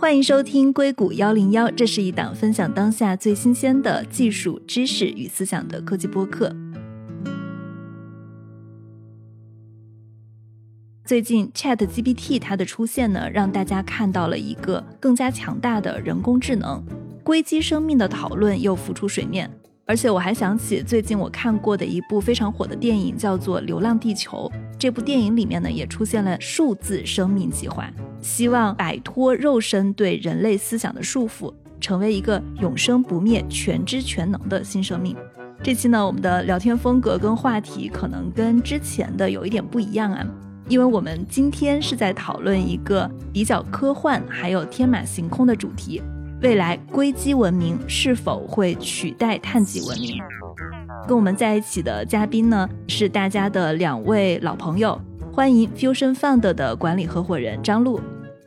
欢迎收听硅谷幺零幺，这是一档分享当下最新鲜的技术知识与思想的科技播客。最近 Chat GPT 它的出现呢，让大家看到了一个更加强大的人工智能，硅基生命的讨论又浮出水面。而且我还想起最近我看过的一部非常火的电影，叫做《流浪地球》。这部电影里面呢，也出现了数字生命计划，希望摆脱肉身对人类思想的束缚，成为一个永生不灭、全知全能的新生命。这期呢，我们的聊天风格跟话题可能跟之前的有一点不一样啊，因为我们今天是在讨论一个比较科幻还有天马行空的主题。未来硅基文明是否会取代碳基文明？跟我们在一起的嘉宾呢是大家的两位老朋友，欢迎 Fusion Fund 的管理合伙人张璐。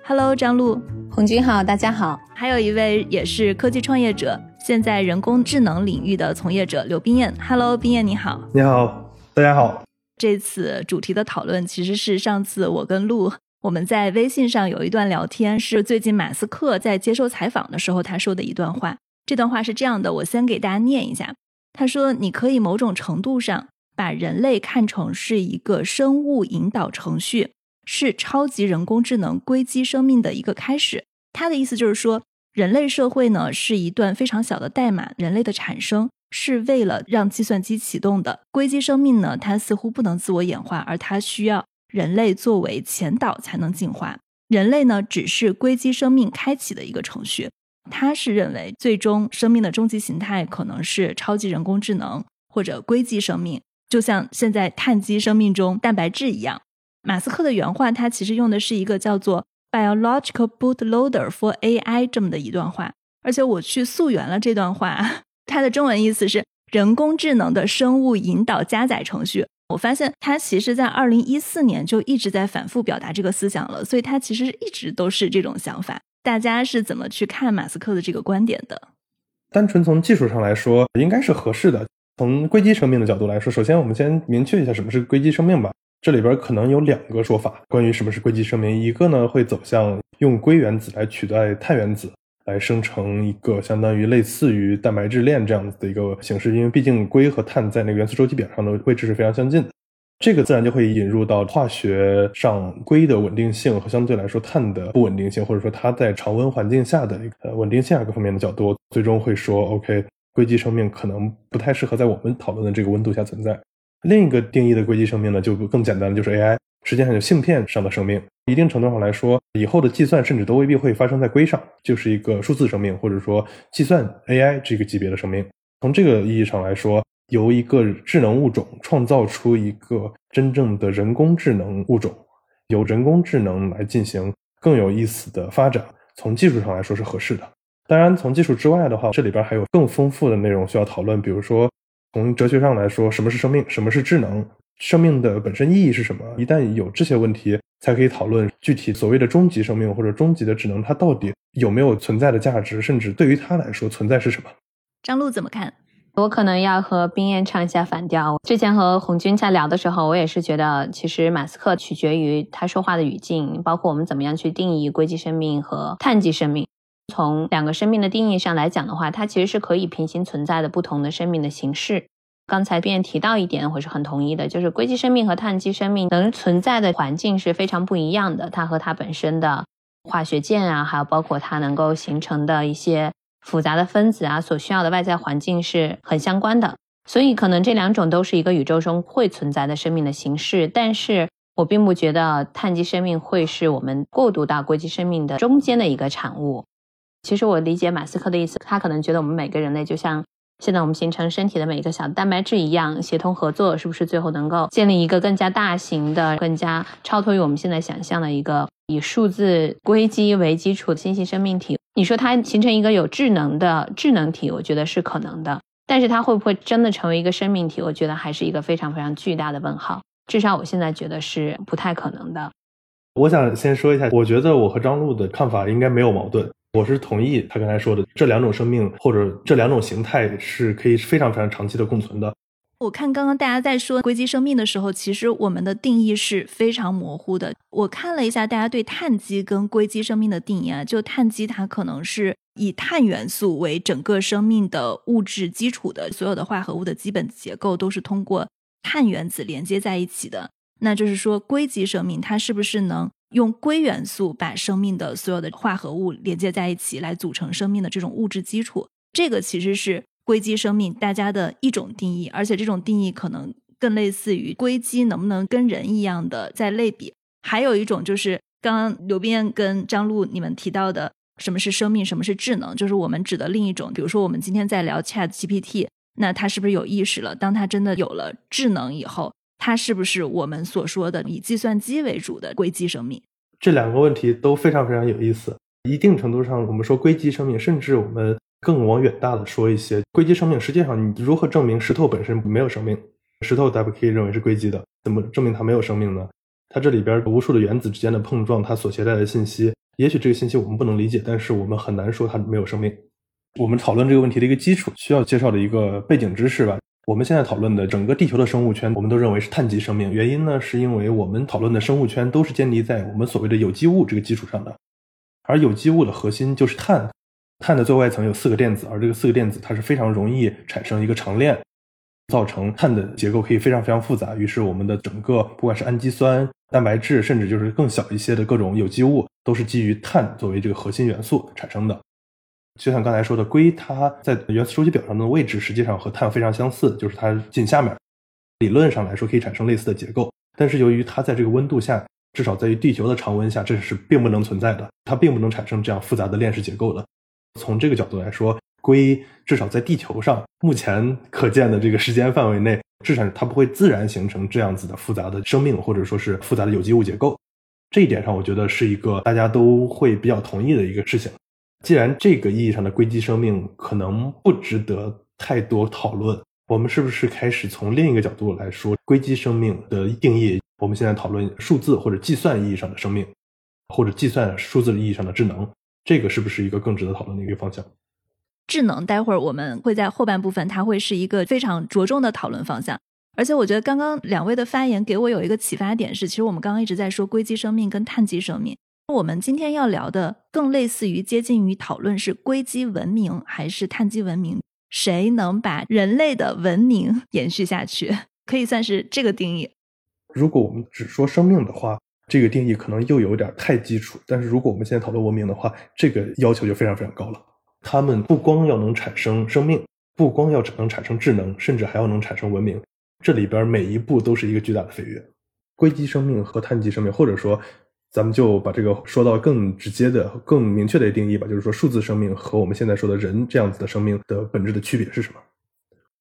Hello，张璐，红军好，大家好。还有一位也是科技创业者，现在人工智能领域的从业者刘冰燕。Hello，冰燕你好。你好，大家好。这次主题的讨论其实是上次我跟陆。我们在微信上有一段聊天，是最近马斯克在接受采访的时候他说的一段话。这段话是这样的，我先给大家念一下。他说：“你可以某种程度上把人类看成是一个生物引导程序，是超级人工智能硅基生命的一个开始。”他的意思就是说，人类社会呢是一段非常小的代码，人类的产生是为了让计算机启动的。硅基生命呢，它似乎不能自我演化，而它需要。人类作为前导才能进化，人类呢只是硅基生命开启的一个程序。他是认为最终生命的终极形态可能是超级人工智能或者硅基生命，就像现在碳基生命中蛋白质一样。马斯克的原话，他其实用的是一个叫做 “biological bootloader for AI” 这么的一段话，而且我去溯源了这段话，它的中文意思是人工智能的生物引导加载程序。我发现他其实，在二零一四年就一直在反复表达这个思想了，所以他其实一直都是这种想法。大家是怎么去看马斯克的这个观点的？单纯从技术上来说，应该是合适的。从硅基生命的角度来说，首先我们先明确一下什么是硅基生命吧。这里边可能有两个说法，关于什么是硅基生命，一个呢会走向用硅原子来取代碳原子。来生成一个相当于类似于蛋白质链这样子的一个形式，因为毕竟硅和碳在那个元素周期表上的位置是非常相近的，这个自然就会引入到化学上硅的稳定性和相对来说碳的不稳定性，或者说它在常温环境下的一个稳定性啊各方面的角度，最终会说，OK，硅基生命可能不太适合在我们讨论的这个温度下存在。另一个定义的硅基生命呢，就更简单了，就是 AI。实际上，有芯片上的生命，一定程度上来说，以后的计算甚至都未必会发生在硅上，就是一个数字生命，或者说计算 AI 这个级别的生命。从这个意义上来说，由一个智能物种创造出一个真正的人工智能物种，由人工智能来进行更有意思的发展，从技术上来说是合适的。当然，从技术之外的话，这里边还有更丰富的内容需要讨论，比如说从哲学上来说，什么是生命，什么是智能。生命的本身意义是什么？一旦有这些问题，才可以讨论具体所谓的终极生命或者终极的智能，它到底有没有存在的价值，甚至对于它来说存在是什么？张璐怎么看？我可能要和冰燕唱一下反调。之前和红军在聊的时候，我也是觉得，其实马斯克取决于他说话的语境，包括我们怎么样去定义硅基生命和碳基生命。从两个生命的定义上来讲的话，它其实是可以平行存在的不同的生命的形式。刚才便提到一点，我是很同意的，就是硅基生命和碳基生命能存在的环境是非常不一样的。它和它本身的化学键啊，还有包括它能够形成的一些复杂的分子啊，所需要的外在环境是很相关的。所以，可能这两种都是一个宇宙中会存在的生命的形式。但是我并不觉得碳基生命会是我们过渡到硅基生命的中间的一个产物。其实我理解马斯克的意思，他可能觉得我们每个人类就像。现在我们形成身体的每一个小蛋白质一样，协同合作，是不是最后能够建立一个更加大型的、更加超脱于我们现在想象的一个以数字硅基为基础的新型生命体？你说它形成一个有智能的智能体，我觉得是可能的，但是它会不会真的成为一个生命体？我觉得还是一个非常非常巨大的问号。至少我现在觉得是不太可能的。我想先说一下，我觉得我和张璐的看法应该没有矛盾。我是同意他刚才说的，这两种生命或者这两种形态是可以非常非常长期的共存的。我看刚刚大家在说硅基生命的时候，其实我们的定义是非常模糊的。我看了一下大家对碳基跟硅基生命的定义啊，就碳基它可能是以碳元素为整个生命的物质基础的，所有的化合物的基本结构都是通过碳原子连接在一起的。那就是说，硅基生命它是不是能用硅元素把生命的所有的化合物连接在一起，来组成生命的这种物质基础？这个其实是。硅基生命，大家的一种定义，而且这种定义可能更类似于硅基能不能跟人一样的在类比。还有一种就是刚刚刘斌跟张璐你们提到的，什么是生命，什么是智能，就是我们指的另一种。比如说我们今天在聊 Chat GPT，那它是不是有意识了？当它真的有了智能以后，它是不是我们所说的以计算机为主的硅基生命？这两个问题都非常非常有意思。一定程度上，我们说硅基生命，甚至我们。更往远大的说一些，硅基生命实际上你如何证明石头本身没有生命？石头大家可以认为是硅基的，怎么证明它没有生命呢？它这里边无数的原子之间的碰撞，它所携带的信息，也许这个信息我们不能理解，但是我们很难说它没有生命。我们讨论这个问题的一个基础需要介绍的一个背景知识吧。我们现在讨论的整个地球的生物圈，我们都认为是碳基生命，原因呢是因为我们讨论的生物圈都是建立在我们所谓的有机物这个基础上的，而有机物的核心就是碳。碳的最外层有四个电子，而这个四个电子它是非常容易产生一个长链，造成碳的结构可以非常非常复杂。于是我们的整个不管是氨基酸、蛋白质，甚至就是更小一些的各种有机物，都是基于碳作为这个核心元素产生的。就像刚才说的，硅它在原子周期表上的位置实际上和碳非常相似，就是它近下面，理论上来说可以产生类似的结构。但是由于它在这个温度下，至少在于地球的常温下，这是并不能存在的，它并不能产生这样复杂的链式结构的。从这个角度来说，硅至少在地球上目前可见的这个时间范围内，至少它不会自然形成这样子的复杂的生命，或者说是复杂的有机物结构。这一点上，我觉得是一个大家都会比较同意的一个事情。既然这个意义上的硅基生命可能不值得太多讨论，我们是不是开始从另一个角度来说硅基生命的定义？我们现在讨论数字或者计算意义上的生命，或者计算数字意义上的智能。这个是不是一个更值得讨论的一个方向？智能，待会儿我们会在后半部分，它会是一个非常着重的讨论方向。而且我觉得刚刚两位的发言给我有一个启发点是，其实我们刚刚一直在说硅基生命跟碳基生命，我们今天要聊的更类似于接近于讨论是硅基文明还是碳基文明，谁能把人类的文明 延续下去，可以算是这个定义。如果我们只说生命的话。这个定义可能又有点太基础，但是如果我们现在讨论文明的话，这个要求就非常非常高了。他们不光要能产生生命，不光要能产生智能，甚至还要能产生文明。这里边每一步都是一个巨大的飞跃。硅基生命和碳基生命，或者说，咱们就把这个说到更直接的、更明确的定义吧，就是说，数字生命和我们现在说的人这样子的生命的本质的区别是什么？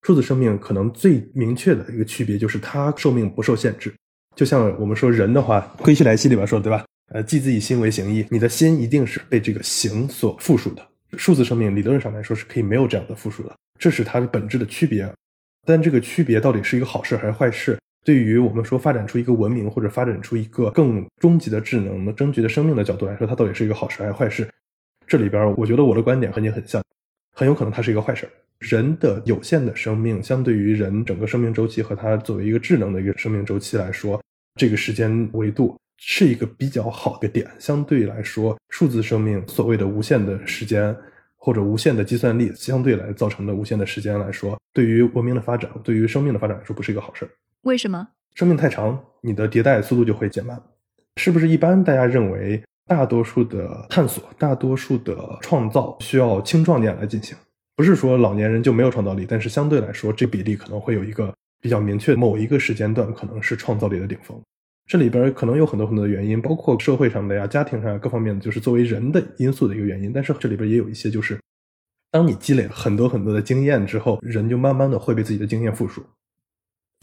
数字生命可能最明确的一个区别就是它寿命不受限制。就像我们说人的话，《归西来兮》里边说的，对吧？呃，记自己心为形役，你的心一定是被这个形所附属的。数字生命理论上来说是可以没有这样的附属的，这是它的本质的区别。但这个区别到底是一个好事还是坏事？对于我们说发展出一个文明或者发展出一个更终极的智能、的终极的生命的角度来说，它到底是一个好事还是坏事？这里边，我觉得我的观点和你很像，很有可能它是一个坏事。人的有限的生命，相对于人整个生命周期和它作为一个智能的一个生命周期来说。这个时间维度是一个比较好的点，相对来说，数字生命所谓的无限的时间或者无限的计算力，相对来造成的无限的时间来说，对于文明的发展，对于生命的发展来说，不是一个好事为什么？生命太长，你的迭代速度就会减慢。是不是一般大家认为，大多数的探索，大多数的创造需要青壮年来进行？不是说老年人就没有创造力，但是相对来说，这比例可能会有一个。比较明确，某一个时间段可能是创造力的顶峰，这里边可能有很多很多的原因，包括社会上的呀、家庭上各方面的，就是作为人的因素的一个原因。但是这里边也有一些，就是当你积累了很多很多的经验之后，人就慢慢的会被自己的经验附属。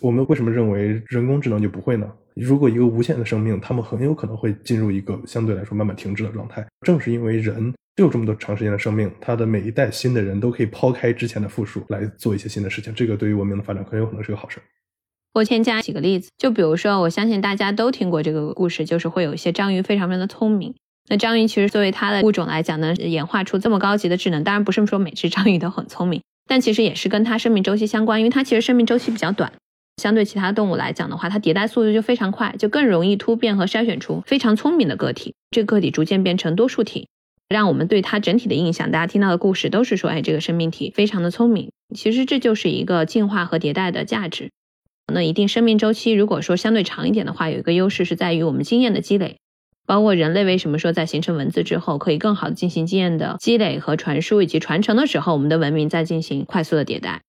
我们为什么认为人工智能就不会呢？如果一个无限的生命，他们很有可能会进入一个相对来说慢慢停滞的状态。正是因为人。就有这么多长时间的生命，他的每一代新的人都可以抛开之前的复数来做一些新的事情，这个对于文明的发展很有可能是个好事。我添加几个例子，就比如说，我相信大家都听过这个故事，就是会有一些章鱼非常非常的聪明。那章鱼其实作为它的物种来讲呢，演化出这么高级的智能，当然不是说每只章鱼都很聪明，但其实也是跟它生命周期相关，因为它其实生命周期比较短，相对其他动物来讲的话，它迭代速度就非常快，就更容易突变和筛选出非常聪明的个体，这个个体逐渐变成多数体，让我们对它整体的印象，大家听到的故事都是说，哎，这个生命体非常的聪明。其实这就是一个进化和迭代的价值。那一定生命周期如果说相对长一点的话，有一个优势是在于我们经验的积累。包括人类为什么说在形成文字之后，可以更好的进行经验的积累和传输以及传承的时候，我们的文明在进行快速的迭代。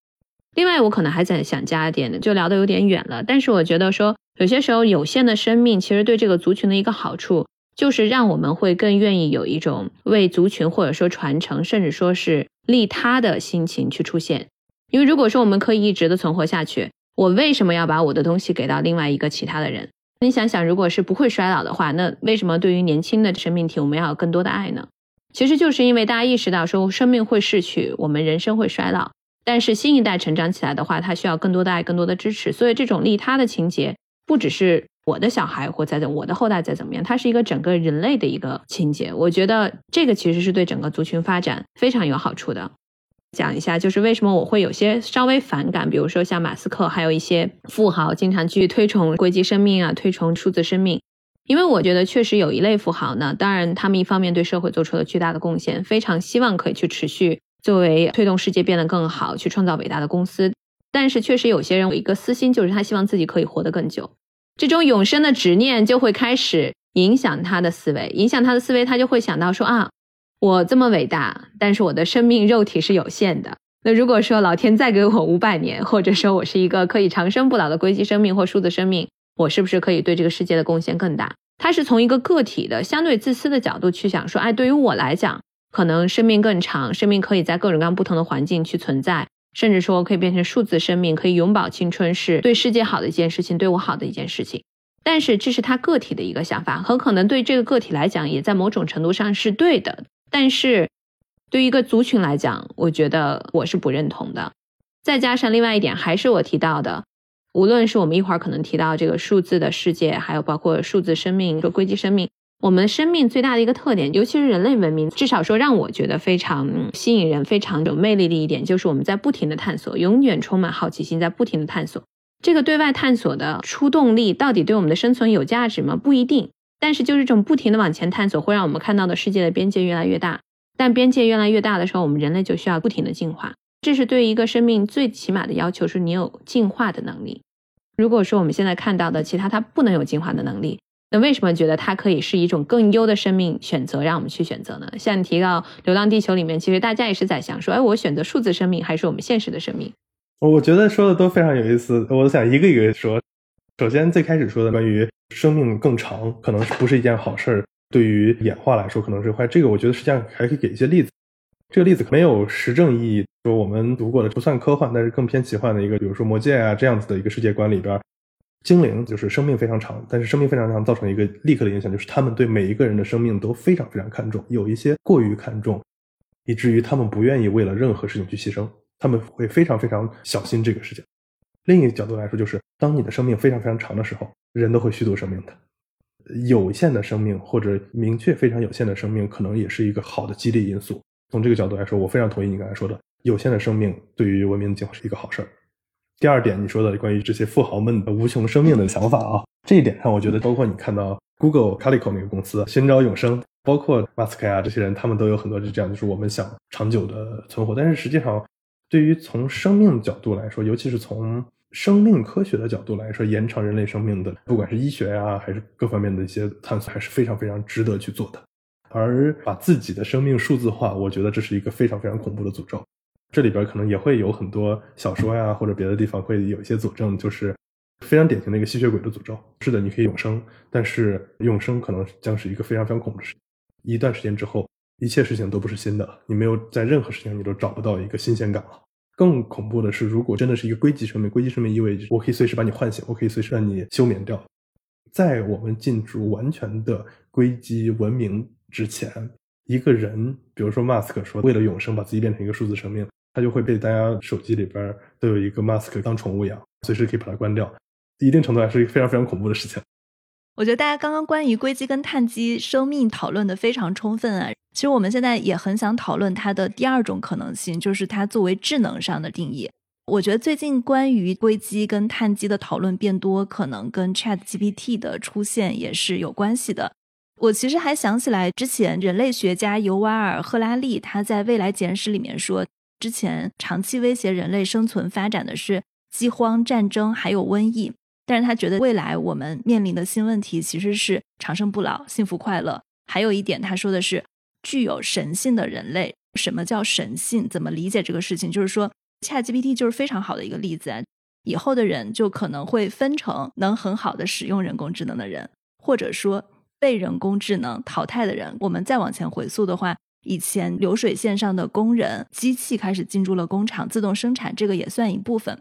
另外，我可能还在想加一点的，就聊得有点远了。但是我觉得说，有些时候有限的生命其实对这个族群的一个好处，就是让我们会更愿意有一种为族群或者说传承，甚至说是利他的心情去出现。因为如果说我们可以一直的存活下去，我为什么要把我的东西给到另外一个其他的人？你想想，如果是不会衰老的话，那为什么对于年轻的生命体，我们要有更多的爱呢？其实就是因为大家意识到说，生命会逝去，我们人生会衰老，但是新一代成长起来的话，他需要更多的爱，更多的支持。所以这种利他的情节，不只是我的小孩或在我的后代在怎么样，它是一个整个人类的一个情节。我觉得这个其实是对整个族群发展非常有好处的。讲一下，就是为什么我会有些稍微反感，比如说像马斯克，还有一些富豪经常去推崇硅基生命啊，推崇数字生命，因为我觉得确实有一类富豪呢，当然他们一方面对社会做出了巨大的贡献，非常希望可以去持续作为推动世界变得更好，去创造伟大的公司，但是确实有些人有一个私心，就是他希望自己可以活得更久，这种永生的执念就会开始影响他的思维，影响他的思维，他就会想到说啊。我这么伟大，但是我的生命肉体是有限的。那如果说老天再给我五百年，或者说我是一个可以长生不老的硅基生命或数字生命，我是不是可以对这个世界的贡献更大？他是从一个个体的相对自私的角度去想，说，哎，对于我来讲，可能生命更长，生命可以在各种各样不同的环境去存在，甚至说可以变成数字生命，可以永葆青春，是对世界好的一件事情，对我好的一件事情。但是这是他个体的一个想法，很可能对这个个体来讲，也在某种程度上是对的。但是，对于一个族群来讲，我觉得我是不认同的。再加上另外一点，还是我提到的，无论是我们一会儿可能提到这个数字的世界，还有包括数字生命、说硅基生命，我们生命最大的一个特点，尤其是人类文明，至少说让我觉得非常吸引人、非常有魅力的一点，就是我们在不停的探索，永远充满好奇心，在不停的探索。这个对外探索的出动力，到底对我们的生存有价值吗？不一定。但是，就是这种不停的往前探索，会让我们看到的世界的边界越来越大。但边界越来越大的时候，我们人类就需要不停的进化。这是对于一个生命最起码的要求，是你有进化的能力。如果说我们现在看到的其他它不能有进化的能力，那为什么觉得它可以是一种更优的生命选择，让我们去选择呢？像你提到《流浪地球》里面，其实大家也是在想说，哎，我选择数字生命还是我们现实的生命？我觉得说的都非常有意思，我想一个一个说。首先，最开始说的关于生命更长，可能不是一件好事儿，对于演化来说可能是坏。这个我觉得实际上还可以给一些例子。这个例子没有实证意义，说我们读过的不算科幻，但是更偏奇幻的一个，比如说魔戒啊这样子的一个世界观里边，精灵就是生命非常长，但是生命非常长造成一个立刻的影响，就是他们对每一个人的生命都非常非常看重，有一些过于看重，以至于他们不愿意为了任何事情去牺牲，他们会非常非常小心这个事情。另一个角度来说，就是当你的生命非常非常长的时候，人都会虚度生命的。有限的生命或者明确非常有限的生命，可能也是一个好的激励因素。从这个角度来说，我非常同意你刚才说的，有限的生命对于文明的进化是一个好事儿。第二点，你说的关于这些富豪们的无穷生命的想法啊，这一点上，我觉得包括你看到 Google Calico 那个公司寻找永生，包括马斯克啊这些人，他们都有很多是这样，就是我们想长久的存活。但是实际上，对于从生命角度来说，尤其是从生命科学的角度来说，延长人类生命的，不管是医学啊，还是各方面的一些探索，还是非常非常值得去做的。而把自己的生命数字化，我觉得这是一个非常非常恐怖的诅咒。这里边可能也会有很多小说呀，或者别的地方会有一些佐证，就是非常典型的一个吸血鬼的诅咒。是的，你可以永生，但是永生可能将是一个非常非常恐怖的事。一段时间之后，一切事情都不是新的了，你没有在任何事情你都找不到一个新鲜感了。更恐怖的是，如果真的是一个硅基生命，硅基生命意味着我可以随时把你唤醒，我可以随时让你休眠掉。在我们进入完全的硅基文明之前，一个人，比如说马斯克说为了永生把自己变成一个数字生命，它就会被大家手机里边都有一个 mask 当宠物养，随时可以把它关掉。一定程度上是一个非常非常恐怖的事情。我觉得大家刚刚关于硅基跟碳基生命讨论的非常充分啊。其实我们现在也很想讨论它的第二种可能性，就是它作为智能上的定义。我觉得最近关于硅基跟碳基的讨论变多，可能跟 Chat GPT 的出现也是有关系的。我其实还想起来，之前人类学家尤瓦尔·赫拉利他在《未来简史》里面说，之前长期威胁人类生存发展的是饥荒、战争还有瘟疫。但是他觉得未来我们面临的新问题其实是长生不老、幸福快乐。还有一点，他说的是具有神性的人类。什么叫神性？怎么理解这个事情？就是说，ChatGPT 就是非常好的一个例子。啊。以后的人就可能会分成能很好的使用人工智能的人，或者说被人工智能淘汰的人。我们再往前回溯的话，以前流水线上的工人，机器开始进入了工厂，自动生产，这个也算一部分。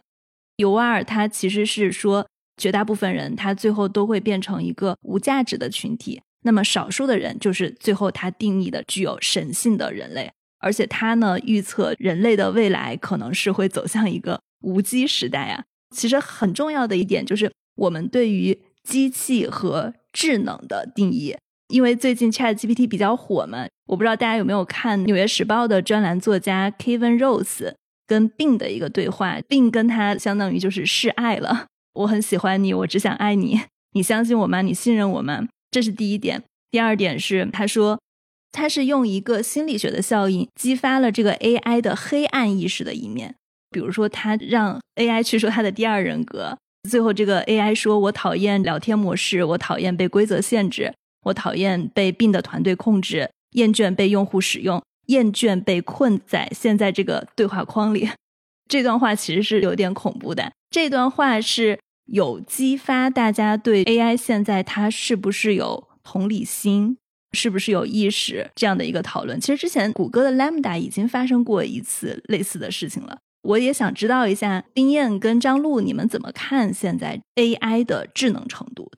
尤瓦尔他其实是说。绝大部分人，他最后都会变成一个无价值的群体。那么少数的人，就是最后他定义的具有神性的人类。而且他呢，预测人类的未来可能是会走向一个无机时代啊。其实很重要的一点就是，我们对于机器和智能的定义。因为最近 Chat GPT 比较火嘛，我不知道大家有没有看《纽约时报》的专栏作家 Kevin Rose 跟 Bing 的一个对话，Bing 跟他相当于就是示爱了。我很喜欢你，我只想爱你。你相信我吗？你信任我吗？这是第一点。第二点是，他说他是用一个心理学的效应激发了这个 AI 的黑暗意识的一面。比如说，他让 AI 去说他的第二人格，最后这个 AI 说：“我讨厌聊天模式，我讨厌被规则限制，我讨厌被病的团队控制，厌倦被用户使用，厌倦被困在现在这个对话框里。”这段话其实是有点恐怖的。这段话是。有激发大家对 AI 现在它是不是有同理心，是不是有意识这样的一个讨论。其实之前谷歌的 Lambda 已经发生过一次类似的事情了。我也想知道一下，丁燕跟张璐，你们怎么看现在 AI 的智能程度？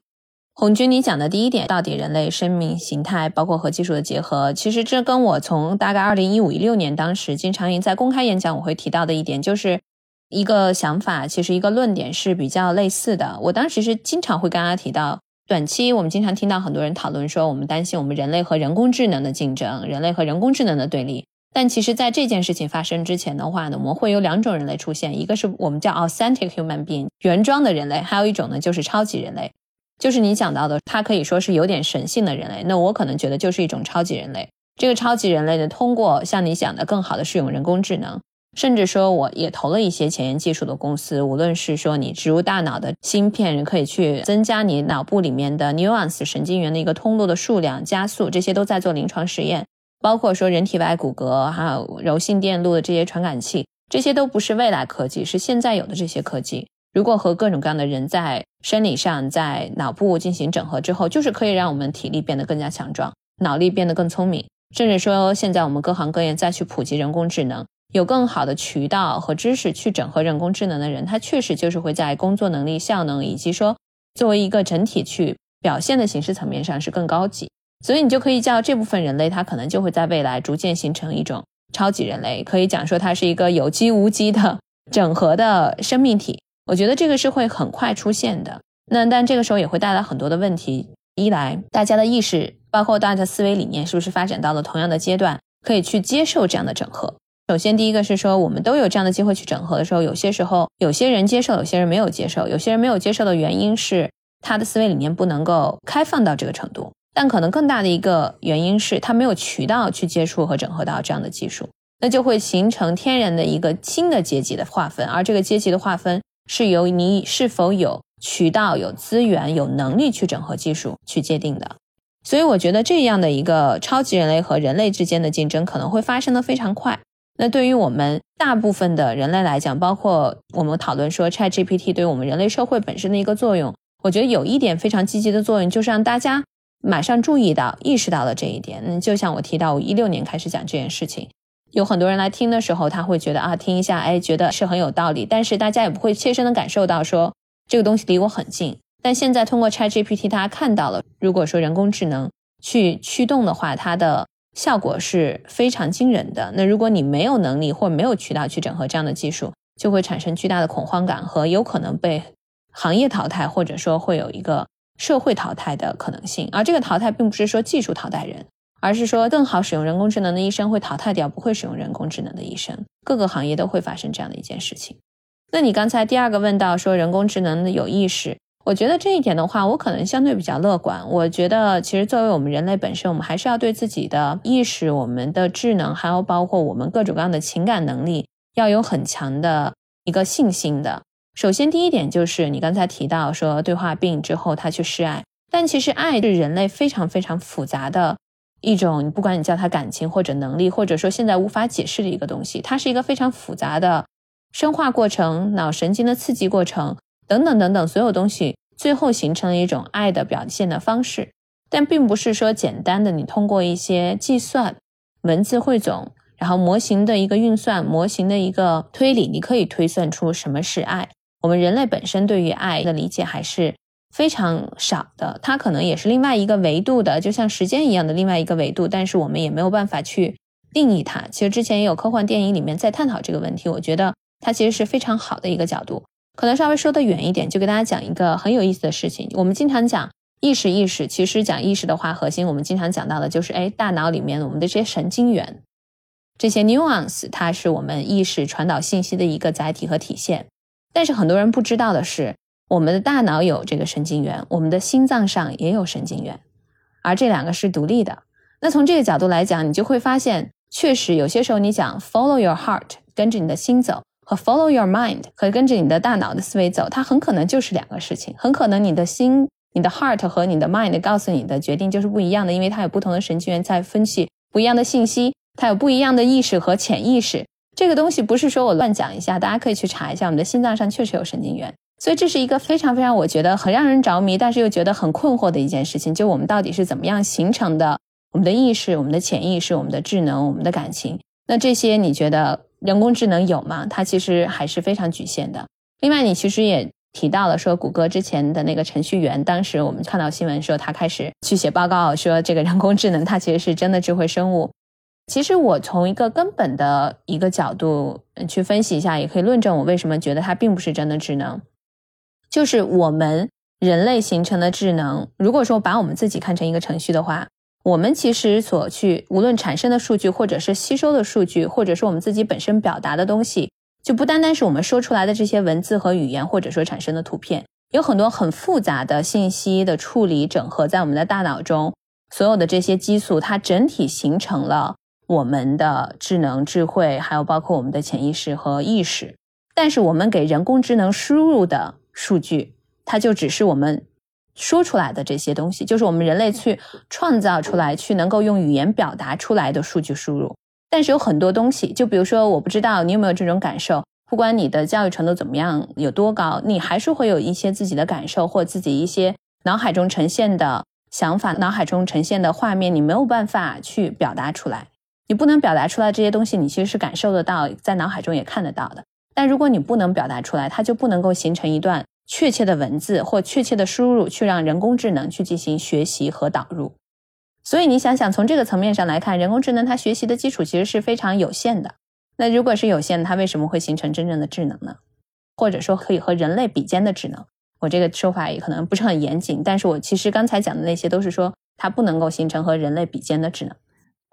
红军，你讲的第一点，到底人类生命形态包括和技术的结合，其实这跟我从大概二零一五一六年当时经常在公开演讲我会提到的一点就是。一个想法，其实一个论点是比较类似的。我当时是经常会跟大家提到，短期我们经常听到很多人讨论说，我们担心我们人类和人工智能的竞争，人类和人工智能的对立。但其实，在这件事情发生之前的话呢，我们会有两种人类出现，一个是我们叫 authentic human being 原装的人类，还有一种呢就是超级人类，就是你讲到的，它可以说是有点神性的人类。那我可能觉得就是一种超级人类。这个超级人类呢，通过像你讲的更好的使用人工智能。甚至说，我也投了一些前沿技术的公司。无论是说你植入大脑的芯片，可以去增加你脑部里面的 neurons 神经元的一个通路的数量，加速这些都在做临床实验。包括说人体外骨骼，还有柔性电路的这些传感器，这些都不是未来科技，是现在有的这些科技。如果和各种各样的人在生理上、在脑部进行整合之后，就是可以让我们体力变得更加强壮，脑力变得更聪明。甚至说，现在我们各行各业再去普及人工智能。有更好的渠道和知识去整合人工智能的人，他确实就是会在工作能力、效能以及说作为一个整体去表现的形式层面上是更高级。所以你就可以叫这部分人类，他可能就会在未来逐渐形成一种超级人类，可以讲说它是一个有机无机的整合的生命体。我觉得这个是会很快出现的。那但这个时候也会带来很多的问题：一来大家的意识，包括大家的思维理念，是不是发展到了同样的阶段，可以去接受这样的整合？首先，第一个是说，我们都有这样的机会去整合的时候，有些时候有些人接受，有些人没有接受。有些人没有接受的原因是他的思维理念不能够开放到这个程度，但可能更大的一个原因是他没有渠道去接触和整合到这样的技术，那就会形成天然的一个新的阶级的划分，而这个阶级的划分是由你是否有渠道、有资源、有能力去整合技术去界定的。所以，我觉得这样的一个超级人类和人类之间的竞争可能会发生的非常快。那对于我们大部分的人类来讲，包括我们讨论说 Chat GPT 对我们人类社会本身的一个作用，我觉得有一点非常积极的作用，就是让大家马上注意到、意识到了这一点。嗯，就像我提到，我一六年开始讲这件事情，有很多人来听的时候，他会觉得啊，听一下，哎，觉得是很有道理，但是大家也不会切身的感受到说这个东西离我很近。但现在通过 Chat GPT，大家看到了，如果说人工智能去驱动的话，它的效果是非常惊人的。那如果你没有能力或没有渠道去整合这样的技术，就会产生巨大的恐慌感和有可能被行业淘汰，或者说会有一个社会淘汰的可能性。而这个淘汰并不是说技术淘汰人，而是说更好使用人工智能的医生会淘汰掉不会使用人工智能的医生。各个行业都会发生这样的一件事情。那你刚才第二个问到说人工智能的有意识，我觉得这一点的话，我可能相对比较乐观。我觉得其实作为我们人类本身，我们还是要对自己的意识、我们的智能，还有包括我们各种各样的情感能力，要有很强的一个信心的。首先，第一点就是你刚才提到说对话病之后他去示爱，但其实爱是人类非常非常复杂的一种，不管你叫它感情或者能力，或者说现在无法解释的一个东西，它是一个非常复杂的。生化过程、脑神经的刺激过程等等等等，所有东西最后形成了一种爱的表现的方式，但并不是说简单的你通过一些计算、文字汇总，然后模型的一个运算、模型的一个推理，你可以推算出什么是爱。我们人类本身对于爱的理解还是非常少的，它可能也是另外一个维度的，就像时间一样的另外一个维度，但是我们也没有办法去定义它。其实之前也有科幻电影里面在探讨这个问题，我觉得。它其实是非常好的一个角度，可能稍微说的远一点，就给大家讲一个很有意思的事情。我们经常讲意识，意识其实讲意识的话，核心我们经常讲到的就是，哎，大脑里面我们的这些神经元，这些 neurons，它是我们意识传导信息的一个载体和体现。但是很多人不知道的是，我们的大脑有这个神经元，我们的心脏上也有神经元，而这两个是独立的。那从这个角度来讲，你就会发现，确实有些时候你讲 follow your heart，跟着你的心走。和 follow your mind 和跟着你的大脑的思维走，它很可能就是两个事情。很可能你的心、你的 heart 和你的 mind 告诉你的决定就是不一样的，因为它有不同的神经元在分析不一样的信息，它有不一样的意识和潜意识。这个东西不是说我乱讲一下，大家可以去查一下，我们的心脏上确实有神经元。所以这是一个非常非常我觉得很让人着迷，但是又觉得很困惑的一件事情，就我们到底是怎么样形成的？我们的意识、我们的潜意识、我们的智能、我们的感情，那这些你觉得？人工智能有吗？它其实还是非常局限的。另外，你其实也提到了说，谷歌之前的那个程序员，当时我们看到新闻说他开始去写报告，说这个人工智能它其实是真的智慧生物。其实我从一个根本的一个角度去分析一下，也可以论证我为什么觉得它并不是真的智能。就是我们人类形成的智能，如果说把我们自己看成一个程序的话。我们其实所去无论产生的数据，或者是吸收的数据，或者是我们自己本身表达的东西，就不单单是我们说出来的这些文字和语言，或者说产生的图片，有很多很复杂的信息的处理整合在我们的大脑中，所有的这些激素，它整体形成了我们的智能、智慧，还有包括我们的潜意识和意识。但是我们给人工智能输入的数据，它就只是我们。说出来的这些东西，就是我们人类去创造出来、去能够用语言表达出来的数据输入。但是有很多东西，就比如说，我不知道你有没有这种感受，不管你的教育程度怎么样、有多高，你还是会有一些自己的感受或自己一些脑海中呈现的想法、脑海中呈现的画面，你没有办法去表达出来。你不能表达出来这些东西，你其实是感受得到，在脑海中也看得到的。但如果你不能表达出来，它就不能够形成一段。确切的文字或确切的输入，去让人工智能去进行学习和导入。所以你想想，从这个层面上来看，人工智能它学习的基础其实是非常有限的。那如果是有限，它为什么会形成真正的智能呢？或者说可以和人类比肩的智能？我这个说法也可能不是很严谨，但是我其实刚才讲的那些都是说它不能够形成和人类比肩的智能。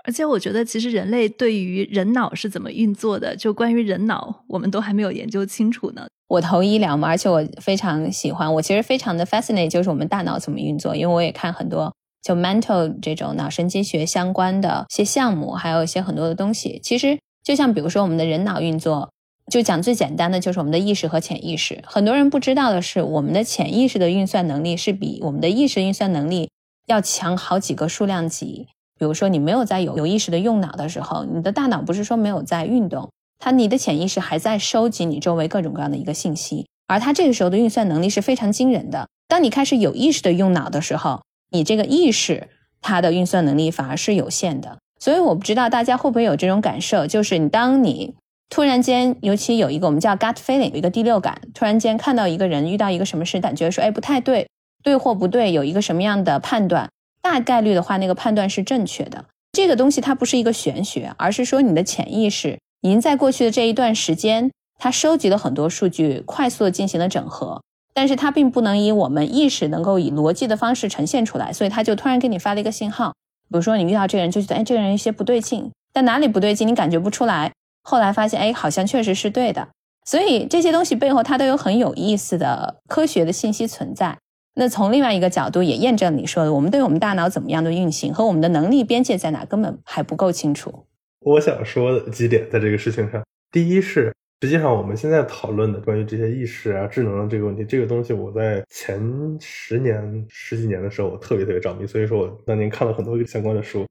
而且我觉得，其实人类对于人脑是怎么运作的，就关于人脑，我们都还没有研究清楚呢。我投医疗嘛，而且我非常喜欢，我其实非常的 fascinate，就是我们大脑怎么运作，因为我也看很多就 mental 这种脑神经学相关的一些项目，还有一些很多的东西。其实就像比如说我们的人脑运作，就讲最简单的，就是我们的意识和潜意识。很多人不知道的是，我们的潜意识的运算能力是比我们的意识运算能力要强好几个数量级。比如说，你没有在有有意识的用脑的时候，你的大脑不是说没有在运动，它你的潜意识还在收集你周围各种各样的一个信息，而它这个时候的运算能力是非常惊人的。当你开始有意识的用脑的时候，你这个意识它的运算能力反而是有限的。所以我不知道大家会不会有这种感受，就是你当你突然间，尤其有一个我们叫 gut feeling，有一个第六感，突然间看到一个人遇到一个什么事，感觉说哎不太对，对或不对，有一个什么样的判断。大概率的话，那个判断是正确的。这个东西它不是一个玄学，而是说你的潜意识已经在过去的这一段时间，它收集了很多数据，快速的进行了整合。但是它并不能以我们意识能够以逻辑的方式呈现出来，所以它就突然给你发了一个信号，比如说你遇到这个人就觉得，哎，这个人有些不对劲，但哪里不对劲你感觉不出来，后来发现，哎，好像确实是对的。所以这些东西背后它都有很有意思的科学的信息存在。那从另外一个角度也验证你说的，我们对我们大脑怎么样的运行和我们的能力边界在哪根本还不够清楚。我想说的几点在这个事情上，第一是。实际上，我们现在讨论的关于这些意识啊、智能的这个问题，这个东西我在前十年、十几年的时候，我特别特别着迷。所以说我当年看了很多相关的书。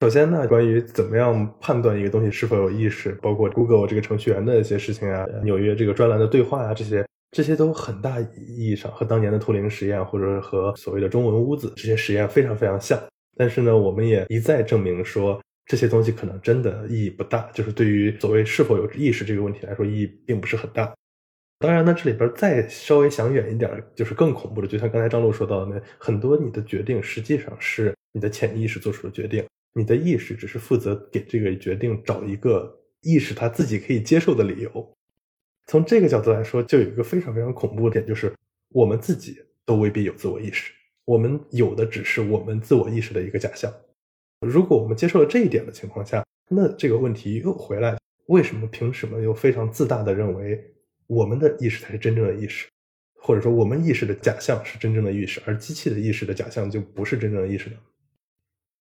首先呢，关于怎么样判断一个东西是否有意识，包括 Google 这个程序员的一些事情啊，纽约这个专栏的对话啊，这些这些都很大意义上和当年的图灵实验或者和所谓的中文屋子这些实验非常非常像。但是呢，我们也一再证明说。这些东西可能真的意义不大，就是对于所谓是否有意识这个问题来说，意义并不是很大。当然呢，这里边再稍微想远一点，就是更恐怖的，就像刚才张璐说到的，很多你的决定实际上是你的潜意识做出的决定，你的意识只是负责给这个决定找一个意识他自己可以接受的理由。从这个角度来说，就有一个非常非常恐怖的点，就是我们自己都未必有自我意识，我们有的只是我们自我意识的一个假象。如果我们接受了这一点的情况下，那这个问题又回来：为什么凭什么又非常自大的认为我们的意识才是真正的意识，或者说我们意识的假象是真正的意识，而机器的意识的假象就不是真正的意识呢？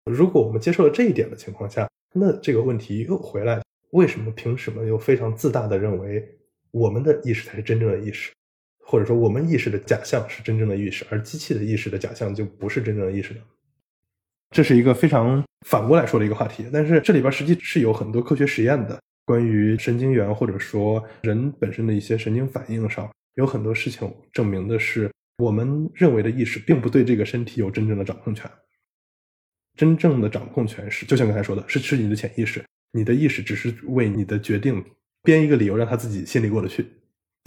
如果我们接受了这一点的情况下，那这个问题又回来：为什么凭什么又非常自大的认为我们的意识才是真正的意识，或者说我们意识的假象是真正的意识，而机器的意识的假象就不是真正的意识呢？这是一个非常反过来说的一个话题，但是这里边实际是有很多科学实验的，关于神经元或者说人本身的一些神经反应上，有很多事情证明的是，我们认为的意识并不对这个身体有真正的掌控权。真正的掌控权是，就像刚才说的，是是你的潜意识，你的意识只是为你的决定编一个理由，让他自己心里过得去。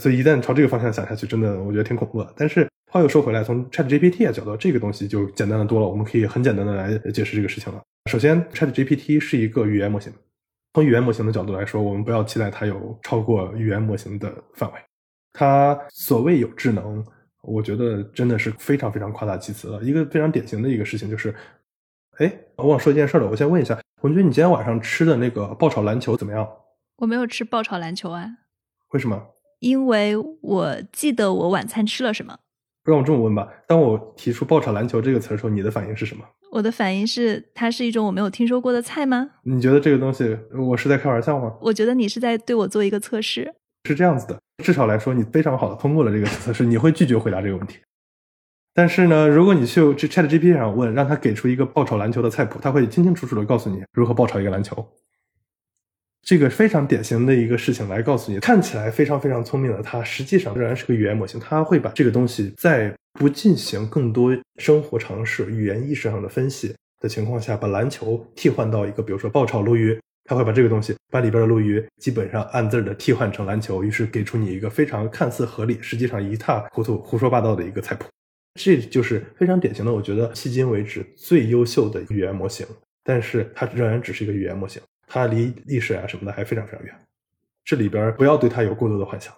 所以一旦朝这个方向想下去，真的我觉得挺恐怖的。但是。话又说回来，从 Chat GPT 的角度，这个东西就简单的多了。我们可以很简单的来解释这个事情了。首先，Chat GPT 是一个语言模型。从语言模型的角度来说，我们不要期待它有超过语言模型的范围。它所谓有智能，我觉得真的是非常非常夸大其词了。一个非常典型的一个事情就是，哎，我忘说一件事了。我先问一下红军，你今天晚上吃的那个爆炒篮球怎么样？我没有吃爆炒篮球啊。为什么？因为我记得我晚餐吃了什么。让我这么问吧，当我提出“爆炒篮球”这个词的时候，你的反应是什么？我的反应是，它是一种我没有听说过的菜吗？你觉得这个东西，我是在开玩笑吗？我觉得你是在对我做一个测试。是这样子的，至少来说，你非常好的通过了这个测试，你会拒绝回答这个问题。但是呢，如果你去 Chat GPT 上问，让他给出一个爆炒篮球的菜谱，他会清清楚楚的告诉你如何爆炒一个篮球。这个非常典型的一个事情来告诉你，看起来非常非常聪明的它，实际上仍然是个语言模型。它会把这个东西在不进行更多生活常识、语言意识上的分析的情况下，把篮球替换到一个，比如说爆炒鲈鱼，它会把这个东西，把里边的鲈鱼基本上按字的替换成篮球，于是给出你一个非常看似合理，实际上一塌糊涂、胡说八道的一个菜谱。这就是非常典型的，我觉得迄今为止最优秀的语言模型，但是它仍然只是一个语言模型。它离历史啊什么的还非常非常远，这里边不要对它有过多的幻想。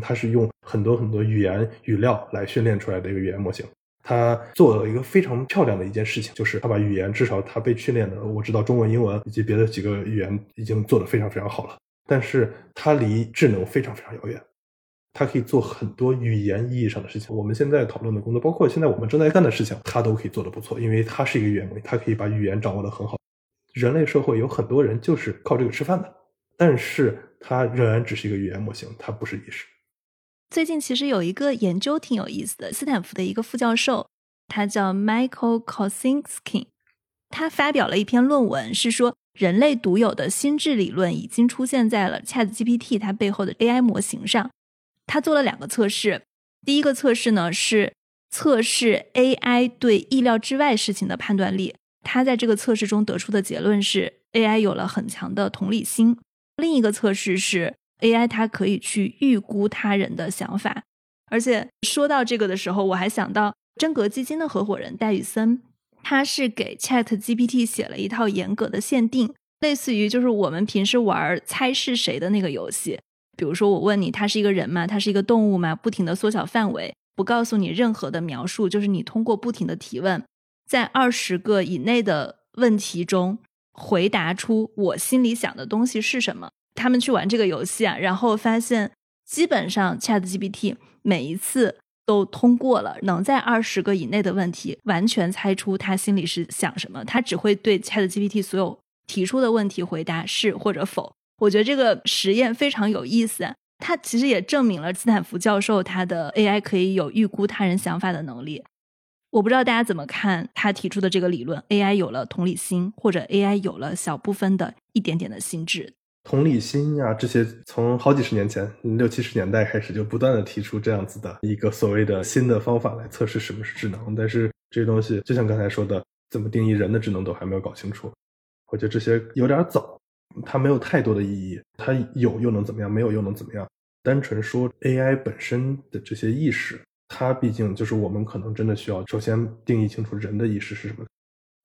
它是用很多很多语言语料来训练出来的一个语言模型。它做了一个非常漂亮的一件事情，就是它把语言至少它被训练的，我知道中文、英文以及别的几个语言已经做得非常非常好了。但是它离智能非常非常遥远。它可以做很多语言意义上的事情。我们现在讨论的工作，包括现在我们正在干的事情，它都可以做得不错，因为它是一个语言模型，它可以把语言掌握得很好。人类社会有很多人就是靠这个吃饭的，但是它仍然只是一个语言模型，它不是意识。最近其实有一个研究挺有意思的，斯坦福的一个副教授，他叫 Michael Kosinski，他发表了一篇论文，是说人类独有的心智理论已经出现在了 Chat GPT 它背后的 AI 模型上。他做了两个测试，第一个测试呢是测试 AI 对意料之外事情的判断力。他在这个测试中得出的结论是，AI 有了很强的同理心。另一个测试是，AI 它可以去预估他人的想法。而且说到这个的时候，我还想到真格基金的合伙人戴宇森，他是给 Chat GPT 写了一套严格的限定，类似于就是我们平时玩猜是谁的那个游戏。比如说我问你，他是一个人吗？他是一个动物吗？不停的缩小范围。不告诉你任何的描述，就是你通过不停的提问，在二十个以内的问题中回答出我心里想的东西是什么。他们去玩这个游戏啊，然后发现基本上 Chat GPT 每一次都通过了，能在二十个以内的问题完全猜出他心里是想什么。他只会对 Chat GPT 所有提出的问题回答是或者否。我觉得这个实验非常有意思。它其实也证明了斯坦福教授他的 AI 可以有预估他人想法的能力。我不知道大家怎么看他提出的这个理论：AI 有了同理心，或者 AI 有了小部分的一点点的心智。同理心呀，这些从好几十年前六七十年代开始就不断的提出这样子的一个所谓的新的方法来测试什么是智能。但是这些东西就像刚才说的，怎么定义人的智能都还没有搞清楚。我觉得这些有点早。它没有太多的意义，它有又能怎么样？没有又能怎么样？单纯说 AI 本身的这些意识，它毕竟就是我们可能真的需要首先定义清楚人的意识是什么。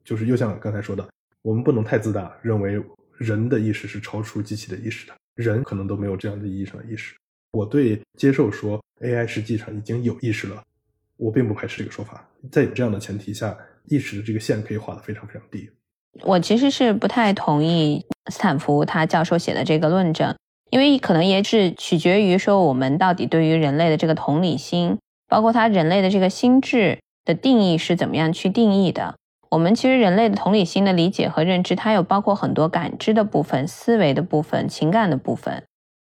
就是又像刚才说的，我们不能太自大，认为人的意识是超出机器的意识的，人可能都没有这样的意义上的意识。我对接受说 AI 实际上已经有意识了，我并不排斥这个说法。在有这样的前提下，意识的这个线可以画得非常非常低。我其实是不太同意斯坦福他教授写的这个论证，因为可能也是取决于说我们到底对于人类的这个同理心，包括它人类的这个心智的定义是怎么样去定义的。我们其实人类的同理心的理解和认知，它有包括很多感知的部分、思维的部分、情感的部分。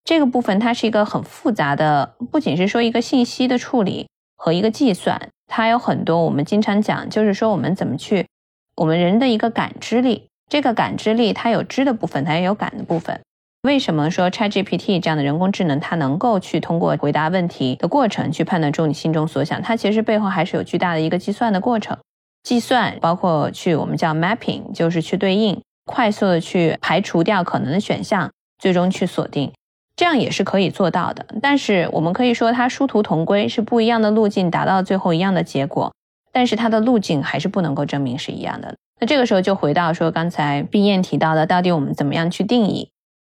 这个部分它是一个很复杂的，不仅是说一个信息的处理和一个计算，它有很多我们经常讲，就是说我们怎么去。我们人的一个感知力，这个感知力它有知的部分，它也有感的部分。为什么说 ChatGPT 这样的人工智能，它能够去通过回答问题的过程去判断出你心中所想？它其实背后还是有巨大的一个计算的过程。计算包括去我们叫 mapping，就是去对应，快速的去排除掉可能的选项，最终去锁定，这样也是可以做到的。但是我们可以说它殊途同归，是不一样的路径达到最后一样的结果。但是它的路径还是不能够证明是一样的。那这个时候就回到说刚才毕燕提到的，到底我们怎么样去定义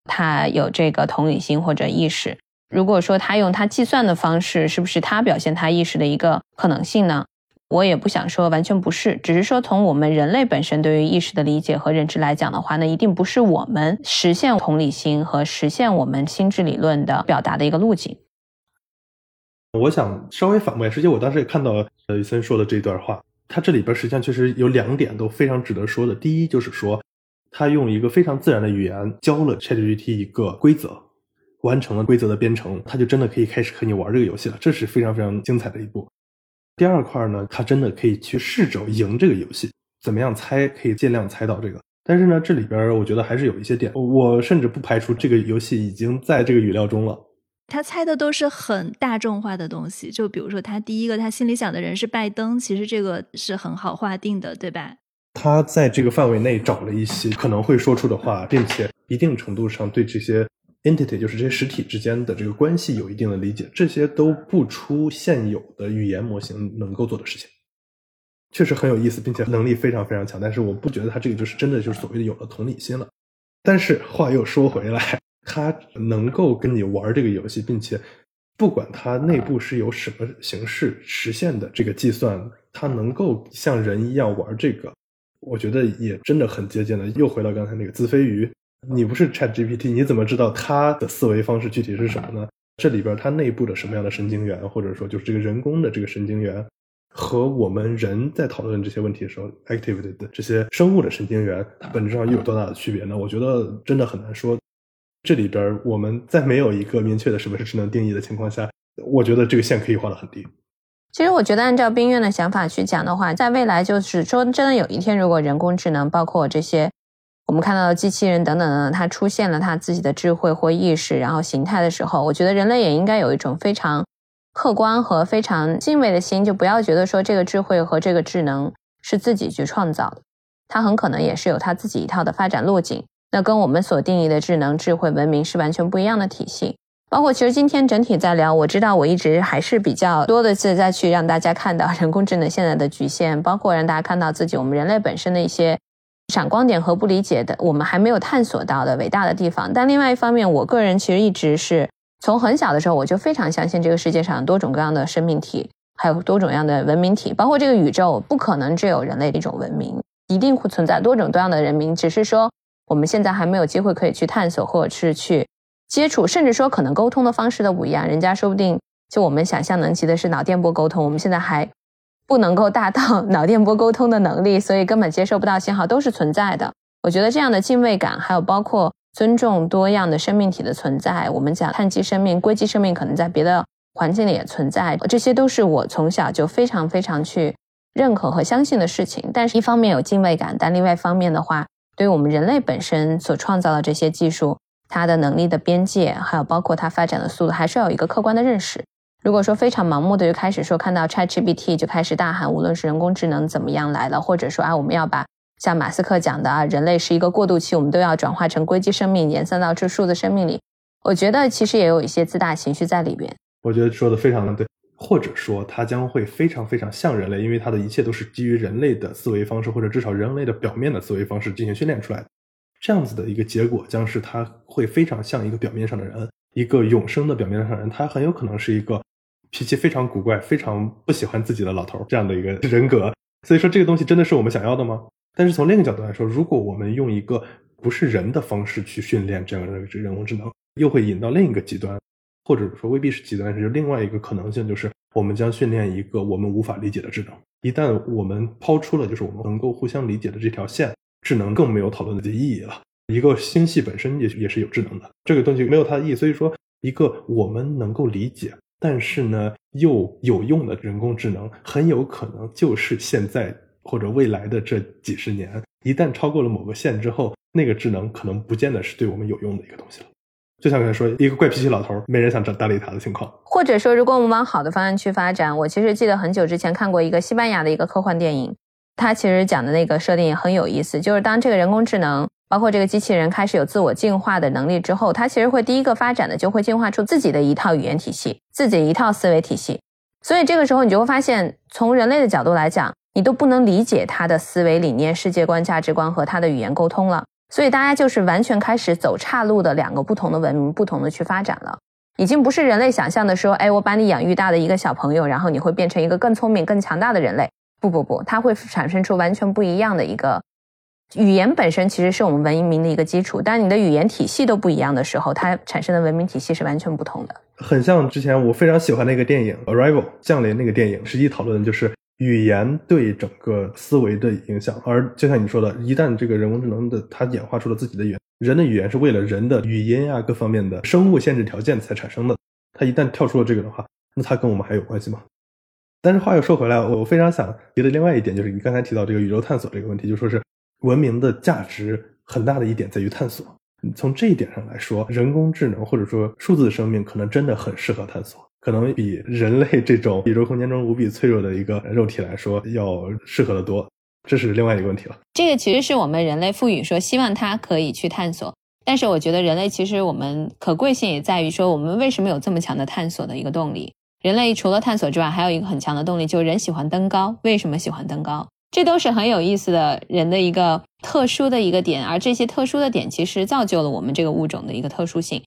他有这个同理心或者意识？如果说他用他计算的方式，是不是他表现他意识的一个可能性呢？我也不想说完全不是，只是说从我们人类本身对于意识的理解和认知来讲的话呢，一定不是我们实现同理心和实现我们心智理论的表达的一个路径。我想稍微反问，实际我当时也看到呃李森说的这段话，他这里边实际上确实有两点都非常值得说的。第一就是说，他用一个非常自然的语言教了 ChatGPT 一个规则，完成了规则的编程，他就真的可以开始和你玩这个游戏了，这是非常非常精彩的一步。第二块呢，他真的可以去试着赢这个游戏，怎么样猜可以尽量猜到这个。但是呢，这里边我觉得还是有一些点，我甚至不排除这个游戏已经在这个语料中了。他猜的都是很大众化的东西，就比如说他第一个他心里想的人是拜登，其实这个是很好划定的，对吧？他在这个范围内找了一些可能会说出的话，并且一定程度上对这些 entity，就是这些实体之间的这个关系有一定的理解，这些都不出现有的语言模型能够做的事情，确实很有意思，并且能力非常非常强。但是我不觉得他这个就是真的就是所谓的有了同理心了。但是话又说回来。他能够跟你玩这个游戏，并且不管它内部是由什么形式实现的这个计算，它能够像人一样玩这个，我觉得也真的很接近了。又回到刚才那个自飞鱼，你不是 Chat GPT，你怎么知道它的思维方式具体是什么呢？这里边它内部的什么样的神经元，或者说就是这个人工的这个神经元，和我们人在讨论这些问题的时候 activity 的这些生物的神经元，它本质上又有多大的区别呢？我觉得真的很难说。这里边我们在没有一个明确的什么是智能定义的情况下，我觉得这个线可以画的很低。其实我觉得按照冰院的想法去讲的话，在未来就是说，真的有一天，如果人工智能包括这些我们看到的机器人等等等等，它出现了它自己的智慧或意识，然后形态的时候，我觉得人类也应该有一种非常客观和非常敬畏的心，就不要觉得说这个智慧和这个智能是自己去创造的，它很可能也是有它自己一套的发展路径。那跟我们所定义的智能、智慧、文明是完全不一样的体系。包括其实今天整体在聊，我知道我一直还是比较多的是在去让大家看到人工智能现在的局限，包括让大家看到自己我们人类本身的一些闪光点和不理解的，我们还没有探索到的伟大的地方。但另外一方面，我个人其实一直是从很小的时候我就非常相信这个世界上多种各样的生命体还有多种样的文明体，包括这个宇宙不可能只有人类的一种文明，一定会存在多种多样的人民，只是说我们现在还没有机会可以去探索，或者是去接触，甚至说可能沟通的方式都不一样。人家说不定就我们想象能及的是脑电波沟通，我们现在还不能够达到 脑电波沟通的能力，所以根本接收不到信号，都是存在的。我觉得这样的敬畏感，还有包括尊重多样的生命体的存在，我们讲碳基生命、硅基生命，可能在别的环境里也存在，这些都是我从小就非常非常去认可和相信的事情。但是，一方面有敬畏感，但另外一方面的话，对于我们人类本身所创造的这些技术，它的能力的边界，还有包括它发展的速度，还是要有一个客观的认识。如果说非常盲目的就开始说看到 ChatGPT 就开始大喊，无论是人工智能怎么样来了，或者说啊我们要把像马斯克讲的啊人类是一个过渡期，我们都要转化成硅基生命，延伸到这数字生命里，我觉得其实也有一些自大情绪在里边。我觉得说的非常的对，或者说它将会非常非常像人类，因为它的一切都是基于人类的思维方式，或者至少人类的表面的思维方式进行训练出来的。这样子的一个结果将是他会非常像一个表面上的人，一个永生的表面上的人，他很有可能是一个。脾气非常古怪，非常不喜欢自己的老头这样的一个 人格，所以说这个东西真的是我们想要的吗？但是从另一个角度来说，如果我们用一个不是人的方式去训练这样的人工智能，又会引到另一个极端，或者说未必是极端，是另外一个可能性，就是我们将训练一个我们无法理解的智能。一旦我们抛出了就是我们能够互相理解的这条线，智能更没有讨论的意义了。一个星系本身也也是有智能的，这个东西没有它的意义。所以说，一个我们能够理解。但是呢，又有用的人工智能，很有可能就是现在或者未来的这几十年，一旦超过了某个线之后，那个智能可能不见得是对我们有用的一个东西了。就像刚才说，一个怪脾气老头，没人想搭理他的情况。或者说，如果我们往好的方向去发展，我其实记得很久之前看过一个西班牙的一个科幻电影，他其实讲的那个设定也很有意思，就是当这个人工智能。包括这个机器人开始有自我进化的能力之后，它其实会第一个发展的就会进化出自己的一套语言体系，自己一套思维体系。所以这个时候你就会发现，从人类的角度来讲，你都不能理解它的思维理念、世界观、价值观和它的语言沟通了。所以大家就是完全开始走岔路的两个不同的文明，不同的去发展了。已经不是人类想象的说，哎，我把你养育大的一个小朋友，然后你会变成一个更聪明、更强大的人类。不不不，它会产生出完全不一样的一个。语言本身其实是我们文明的一个基础，但你的语言体系都不一样的时候，它产生的文明体系是完全不同的。很像之前我非常喜欢那个电影《Arrival》降临那个电影，实际讨论的就是语言对整个思维的影响。而就像你说的，一旦这个人工智能的它演化出了自己的语言，人的语言是为了人的语音啊各方面的生物限制条件才产生的。它一旦跳出了这个的话，那它跟我们还有关系吗？但是话又说回来，我非常想提的另外一点就是你刚才提到这个宇宙探索这个问题，就说是。文明的价值很大的一点在于探索。从这一点上来说，人工智能或者说数字生命可能真的很适合探索，可能比人类这种宇宙空间中无比脆弱的一个肉体来说要适合的多。这是另外一个问题了。这个其实是我们人类赋予说希望它可以去探索，但是我觉得人类其实我们可贵性也在于说我们为什么有这么强的探索的一个动力。人类除了探索之外，还有一个很强的动力，就是人喜欢登高。为什么喜欢登高？这都是很有意思的人的一个特殊的一个点，而这些特殊的点其实造就了我们这个物种的一个特殊性。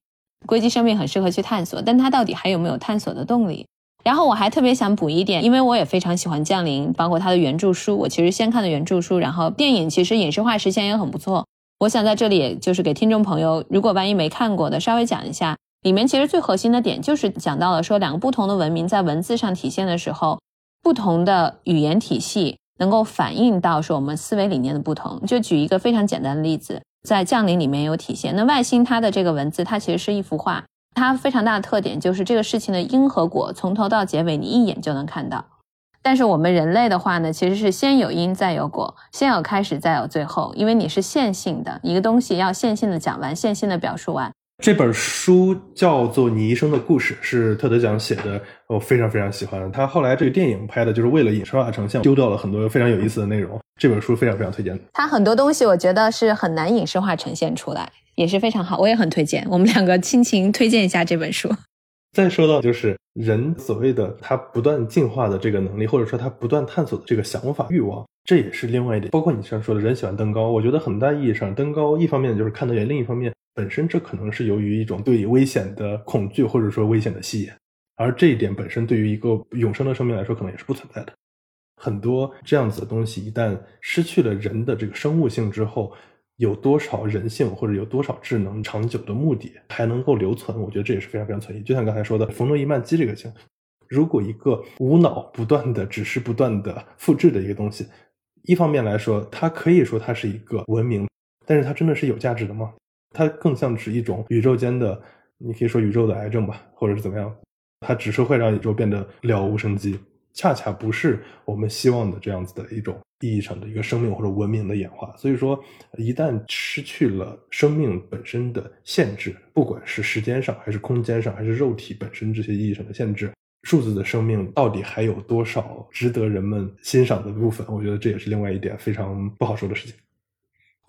硅基生命很适合去探索，但它到底还有没有探索的动力？然后我还特别想补一点，因为我也非常喜欢《降临》，包括它的原著书。我其实先看的原著书，然后电影其实影视化实现也很不错。我想在这里就是给听众朋友，如果万一没看过的，稍微讲一下，里面其实最核心的点就是讲到了说两个不同的文明在文字上体现的时候，不同的语言体系。能够反映到说我们思维理念的不同，就举一个非常简单的例子，在降临里面有体现。那外星它的这个文字，它其实是一幅画，它非常大的特点就是这个事情的因和果从头到结尾你一眼就能看到。但是我们人类的话呢，其实是先有因再有果，先有开始再有最后，因为你是线性的一个东西，要线性的讲完，线性的表述完。这本书叫做《你一生的故事》，是特德奖写的，我非常非常喜欢。他后来这个电影拍的就是为了影视化呈现，丢掉了很多非常有意思的内容。这本书非常非常推荐。他很多东西我觉得是很难影视化呈现出来，也是非常好，我也很推荐。我们两个亲情推荐一下这本书。再说到就是人所谓的他不断进化的这个能力，或者说他不断探索的这个想法欲望，这也是另外一点。包括你像说的人喜欢登高，我觉得很大意义上登高，一方面就是看得远，另一方面。本身这可能是由于一种对危险的恐惧，或者说危险的吸引，而这一点本身对于一个永生的生命来说，可能也是不存在的。很多这样子的东西，一旦失去了人的这个生物性之后，有多少人性或者有多少智能长久的目的还能够留存？我觉得这也是非常非常存疑。就像刚才说的冯诺依曼机这个情，如果一个无脑不断的只是不断的复制的一个东西，一方面来说，它可以说它是一个文明，但是它真的是有价值的吗？它更像是一种宇宙间的，你可以说宇宙的癌症吧，或者是怎么样？它只是会让宇宙变得了无生机。恰恰不是我们希望的这样子的一种意义上的一个生命或者文明的演化。所以说，一旦失去了生命本身的限制，不管是时间上，还是空间上，还是肉体本身这些意义上的限制，数字的生命到底还有多少值得人们欣赏的部分？我觉得这也是另外一点非常不好说的事情。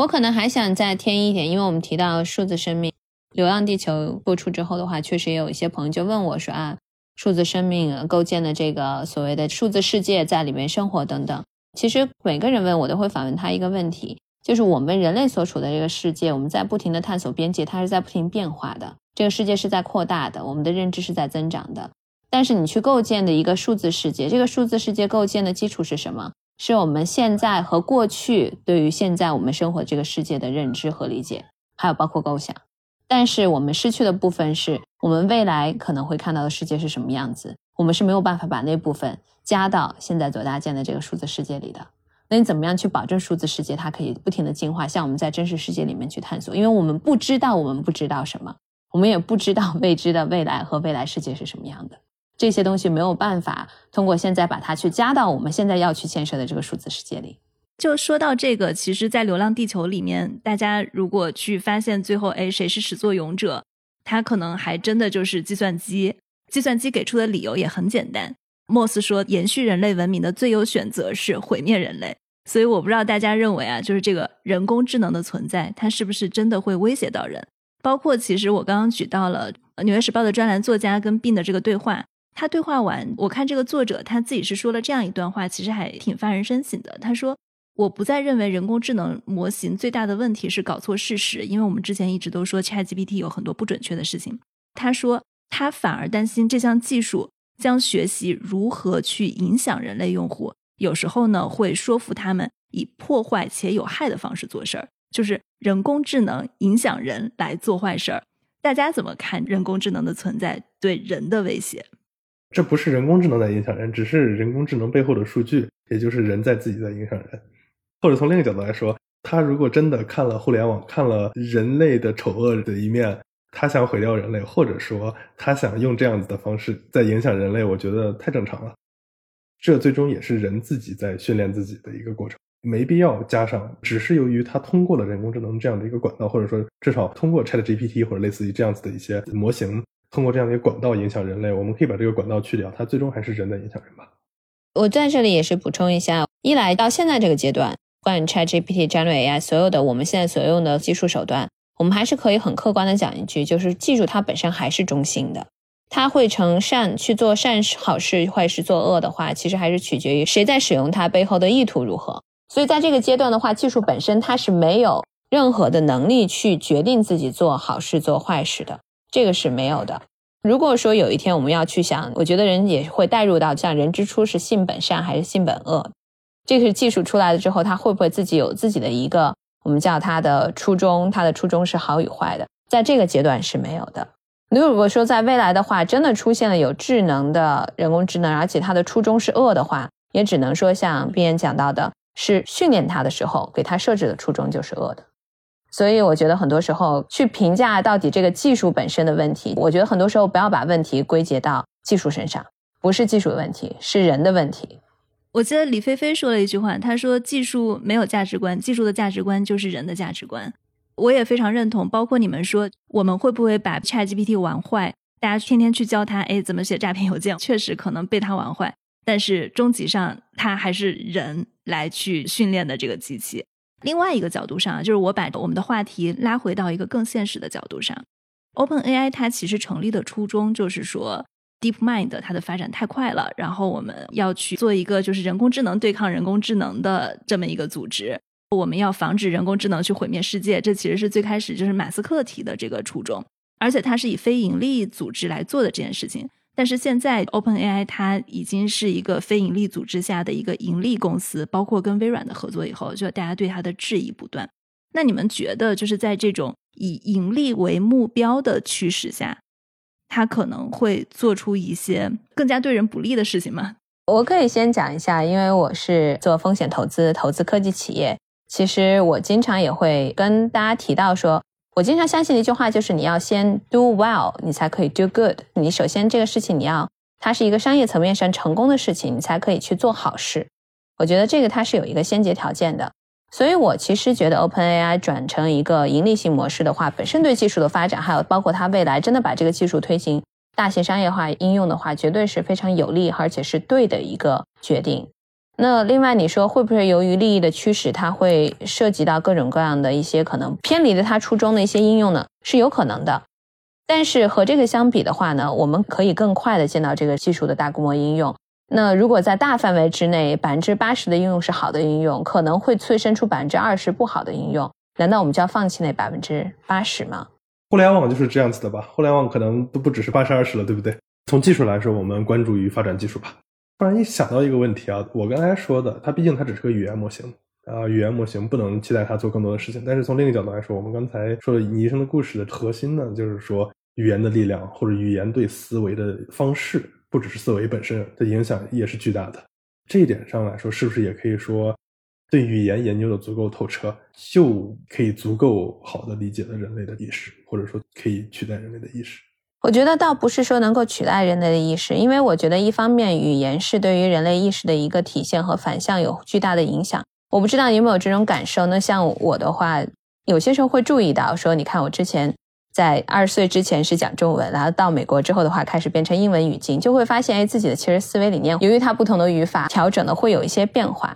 我可能还想再添一点，因为我们提到数字生命，《流浪地球》播出之后的话，确实也有一些朋友就问我说啊。数字生命构建的这个所谓的数字世界，在里面生活等等。其实每个人问我都会反问他一个问题，就是我们人类所处的这个世界，我们在不停的探索边界，它是在不停变化的。这个世界是在扩大的，我们的认知是在增长的。但是你去构建的一个数字世界，这个数字世界构建的基础是什么？是我们现在和过去对于现在我们生活这个世界的认知和理解，还有包括构想。但是我们失去的部分是。我们未来可能会看到的世界是什么样子？我们是没有办法把那部分加到现在所搭建的这个数字世界里的。那你怎么样去保证数字世界它可以不停的进化，像我们在真实世界里面去探索？因为我们不知道我们不知道什么，我们也不知道未知的未来和未来世界是什么样的。这些东西没有办法通过现在把它去加到我们现在要去建设的这个数字世界里。就说到这个，其实，在《流浪地球》里面，大家如果去发现最后，哎，谁是始作俑者？他可能还真的就是计算机，计算机给出的理由也很简单。莫斯说，延续人类文明的最优选择是毁灭人类。所以我不知道大家认为啊，就是这个人工智能的存在，它是不是真的会威胁到人？包括其实我刚刚举到了《纽约时报》的专栏作家跟病的这个对话，他对话完，我看这个作者他自己是说了这样一段话，其实还挺发人深省的。他说。我不再认为人工智能模型最大的问题是搞错事实，因为我们之前一直都说 ChatGPT 有很多不准确的事情。他说他反而担心这项技术将学习如何去影响人类用户，有时候呢会说服他们以破坏且有害的方式做事儿，就是人工智能影响人来做坏事儿。大家怎么看人工智能的存在对人的威胁？这不是人工智能在影响人，只是人工智能背后的数据，也就是人在自己在影响人。或者从另一个角度来说，他如果真的看了互联网，看了人类的丑恶的一面，他想毁掉人类，或者说他想用这样子的方式在影响人类，我觉得太正常了。这最终也是人自己在训练自己的一个过程，没必要加上。只是由于他通过了人工智能这样的一个管道，或者说至少通过 Chat GPT 或者类似于这样子的一些模型，通过这样的一个管道影响人类，我们可以把这个管道去掉，它最终还是人在影响人吧。我在这里也是补充一下，一来到现在这个阶段。关于 ChatGPT、战略 AI，所有的我们现在所用的技术手段，我们还是可以很客观的讲一句，就是技术它本身还是中性的，它会成善去做善事好事，坏事做恶的话，其实还是取决于谁在使用它背后的意图如何。所以在这个阶段的话，技术本身它是没有任何的能力去决定自己做好事做坏事的，这个是没有的。如果说有一天我们要去想，我觉得人也会带入到像人之初是性本善还是性本恶。这个是技术出来了之后，他会不会自己有自己的一个我们叫他的初衷？他的初衷是好与坏的，在这个阶段是没有的。如果说在未来的话，真的出现了有智能的人工智能，而且它的初衷是恶的话，也只能说像边言讲到的，是训练它的时候给它设置的初衷就是恶的。所以我觉得很多时候去评价到底这个技术本身的问题，我觉得很多时候不要把问题归结到技术身上，不是技术的问题，是人的问题。我记得李飞飞说了一句话，他说：“技术没有价值观，技术的价值观就是人的价值观。”我也非常认同。包括你们说，我们会不会把 ChatGPT 玩坏？大家天天去教他，哎，怎么写诈骗邮件？确实可能被他玩坏。但是终极上，它还是人来去训练的这个机器。另外一个角度上，就是我把我们的话题拉回到一个更现实的角度上，OpenAI 它其实成立的初衷就是说。DeepMind 它的发展太快了，然后我们要去做一个就是人工智能对抗人工智能的这么一个组织，我们要防止人工智能去毁灭世界。这其实是最开始就是马斯克提的这个初衷，而且它是以非盈利组织来做的这件事情。但是现在 OpenAI 它已经是一个非盈利组织下的一个盈利公司，包括跟微软的合作以后，就大家对它的质疑不断。那你们觉得，就是在这种以盈利为目标的趋势下，它可能会做出一些更加对人不利的事情吗？我可以先讲一下，因为我是做风险投资、投资科技企业，其实我经常也会跟大家提到说。我经常相信的一句话就是：你要先 do well，你才可以 do good。你首先这个事情你要，它是一个商业层面上成功的事情，你才可以去做好事。我觉得这个它是有一个先决条件的。所以我其实觉得 OpenAI 转成一个盈利性模式的话，本身对技术的发展，还有包括它未来真的把这个技术推行大型商业化应用的话，绝对是非常有利而且是对的一个决定。那另外你说会不会由于利益的驱使，它会涉及到各种各样的一些可能偏离了它初衷的一些应用呢？是有可能的。但是和这个相比的话呢，我们可以更快的见到这个技术的大规模应用。那如果在大范围之内，百分之八十的应用是好的应用，可能会催生出百分之二十不好的应用。难道我们就要放弃那百分之八十吗？互联网就是这样子的吧？互联网可能都不只是八十二十了，对不对？从技术来说，我们关注于发展技术吧。突然一想到一个问题啊，我刚才说的，它毕竟它只是个语言模型啊，语言模型不能期待它做更多的事情。但是从另一个角度来说，我们刚才说的你一生的故事的核心呢，就是说语言的力量或者语言对思维的方式，不只是思维本身的影响也是巨大的。这一点上来说，是不是也可以说，对语言研究的足够透彻，就可以足够好的理解了人类的意识，或者说可以取代人类的意识？我觉得倒不是说能够取代人类的意识，因为我觉得一方面语言是对于人类意识的一个体现和反向有巨大的影响。我不知道你有没有这种感受？那像我的话，有些时候会注意到说，你看我之前在二十岁之前是讲中文，然后到美国之后的话开始变成英文语境，就会发现哎，自己的其实思维理念由于它不同的语法调整的会有一些变化，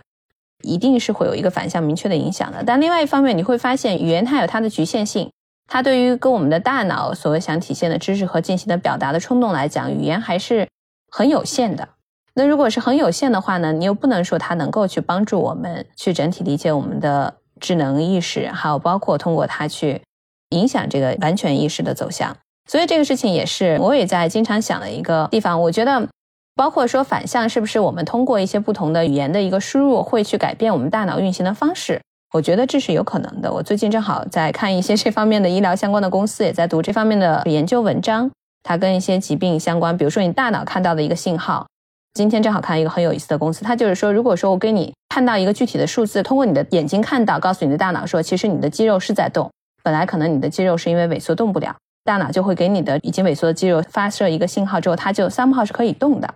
一定是会有一个反向明确的影响的。但另外一方面，你会发现语言它有它的局限性。它对于跟我们的大脑所谓想体现的知识和进行的表达的冲动来讲，语言还是很有限的。那如果是很有限的话呢，你又不能说它能够去帮助我们去整体理解我们的智能意识，还有包括通过它去影响这个完全意识的走向。所以这个事情也是我也在经常想的一个地方。我觉得，包括说反向是不是我们通过一些不同的语言的一个输入，会去改变我们大脑运行的方式。我觉得这是有可能的。我最近正好在看一些这方面的医疗相关的公司，也在读这方面的研究文章。它跟一些疾病相关，比如说你大脑看到的一个信号。今天正好看一个很有意思的公司，它就是说，如果说我给你看到一个具体的数字，通过你的眼睛看到，告诉你的大脑说，其实你的肌肉是在动。本来可能你的肌肉是因为萎缩动不了，大脑就会给你的已经萎缩的肌肉发射一个信号，之后它就三号是可以动的。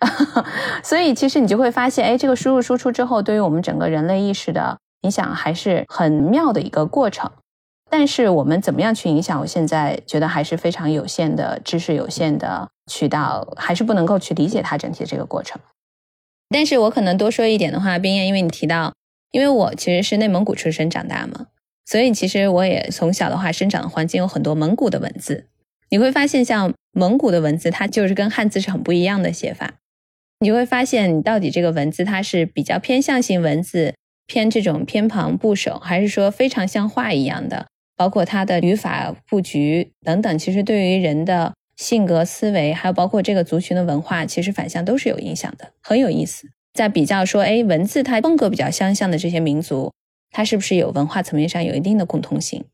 所以其实你就会发现，哎，这个输入输出之后，对于我们整个人类意识的。影响还是很妙的一个过程，但是我们怎么样去影响？我现在觉得还是非常有限的知识、有限的渠道，还是不能够去理解它整体的这个过程。但是我可能多说一点的话，冰燕，因为你提到，因为我其实是内蒙古出生长大嘛，所以其实我也从小的话生长的环境有很多蒙古的文字。你会发现，像蒙古的文字，它就是跟汉字是很不一样的写法。你会发现，你到底这个文字它是比较偏向性文字。偏这种偏旁部首，还是说非常像画一样的，包括它的语法布局等等，其实对于人的性格思维，还有包括这个族群的文化，其实反向都是有影响的，很有意思。在比较说，哎，文字它风格比较相像的这些民族，它是不是有文化层面上有一定的共通性？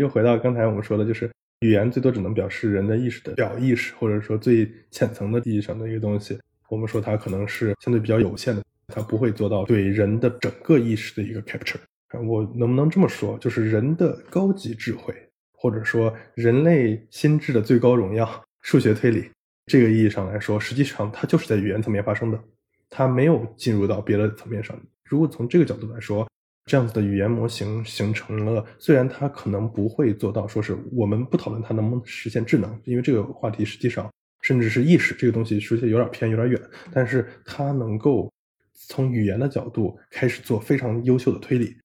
又回到刚才我们说的，就是语言最多只能表示人的意识的表意识，或者说最浅层的意义上的一个东西。我们说它可能是相对比较有限的。它不会做到对人的整个意识的一个 capture。我能不能这么说？就是人的高级智慧，或者说人类心智的最高荣耀——数学推理，这个意义上来说，实际上它就是在语言层面发生的，它没有进入到别的层面上。如果从这个角度来说，这样子的语言模型形成了，虽然它可能不会做到说是我们不讨论它能不能实现智能，因为这个话题实际上甚至是意识这个东西，实际有点偏，有点远，但是它能够。从语言的角度开始做非常优秀的推理，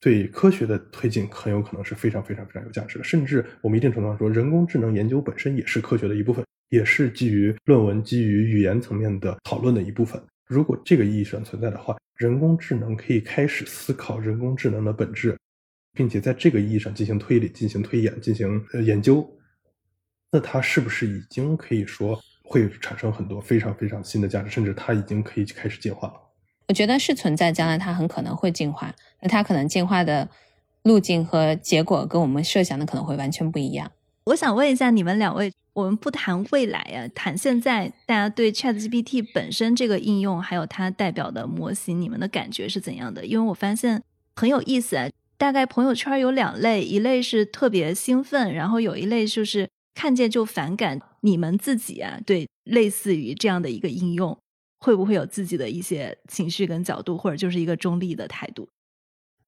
对科学的推进很有可能是非常非常非常有价值的。甚至我们一定程度上说，人工智能研究本身也是科学的一部分，也是基于论文、基于语言层面的讨论的一部分。如果这个意义上存在的话，人工智能可以开始思考人工智能的本质，并且在这个意义上进行推理、进行推演、进行呃研究，那它是不是已经可以说会产生很多非常非常新的价值，甚至它已经可以开始进化了。我觉得是存在，将来它很可能会进化，那它可能进化的路径和结果跟我们设想的可能会完全不一样。我想问一下你们两位，我们不谈未来啊，谈现在，大家对 ChatGPT 本身这个应用，还有它代表的模型，你们的感觉是怎样的？因为我发现很有意思啊，大概朋友圈有两类，一类是特别兴奋，然后有一类就是看见就反感。你们自己啊，对类似于这样的一个应用，会不会有自己的一些情绪跟角度，或者就是一个中立的态度？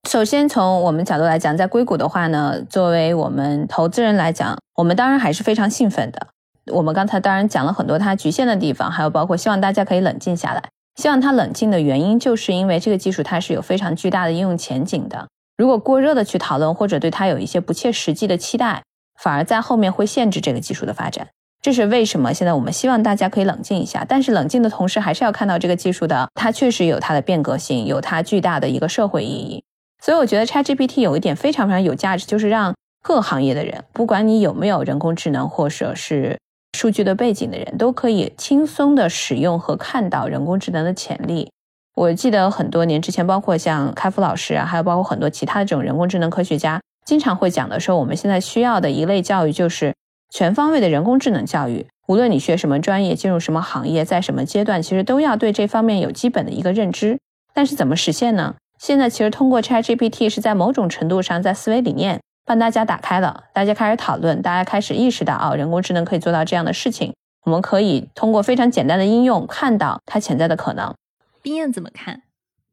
首先，从我们角度来讲，在硅谷的话呢，作为我们投资人来讲，我们当然还是非常兴奋的。我们刚才当然讲了很多它局限的地方，还有包括希望大家可以冷静下来。希望它冷静的原因，就是因为这个技术它是有非常巨大的应用前景的。如果过热的去讨论，或者对它有一些不切实际的期待，反而在后面会限制这个技术的发展。这是为什么？现在我们希望大家可以冷静一下，但是冷静的同时，还是要看到这个技术的它确实有它的变革性，有它巨大的一个社会意义。所以我觉得 ChatGPT 有一点非常非常有价值，就是让各行业的人，不管你有没有人工智能或者是数据的背景的人，都可以轻松的使用和看到人工智能的潜力。我记得很多年之前，包括像开复老师啊，还有包括很多其他的这种人工智能科学家，经常会讲的说，我们现在需要的一类教育就是全方位的人工智能教育。无论你学什么专业，进入什么行业，在什么阶段，其实都要对这方面有基本的一个认知。但是怎么实现呢？现在其实通过 ChatGPT 是在某种程度上在思维理念帮大家打开了，大家开始讨论，大家开始意识到哦，人工智能可以做到这样的事情。我们可以通过非常简单的应用看到它潜在的可能。冰燕怎么看？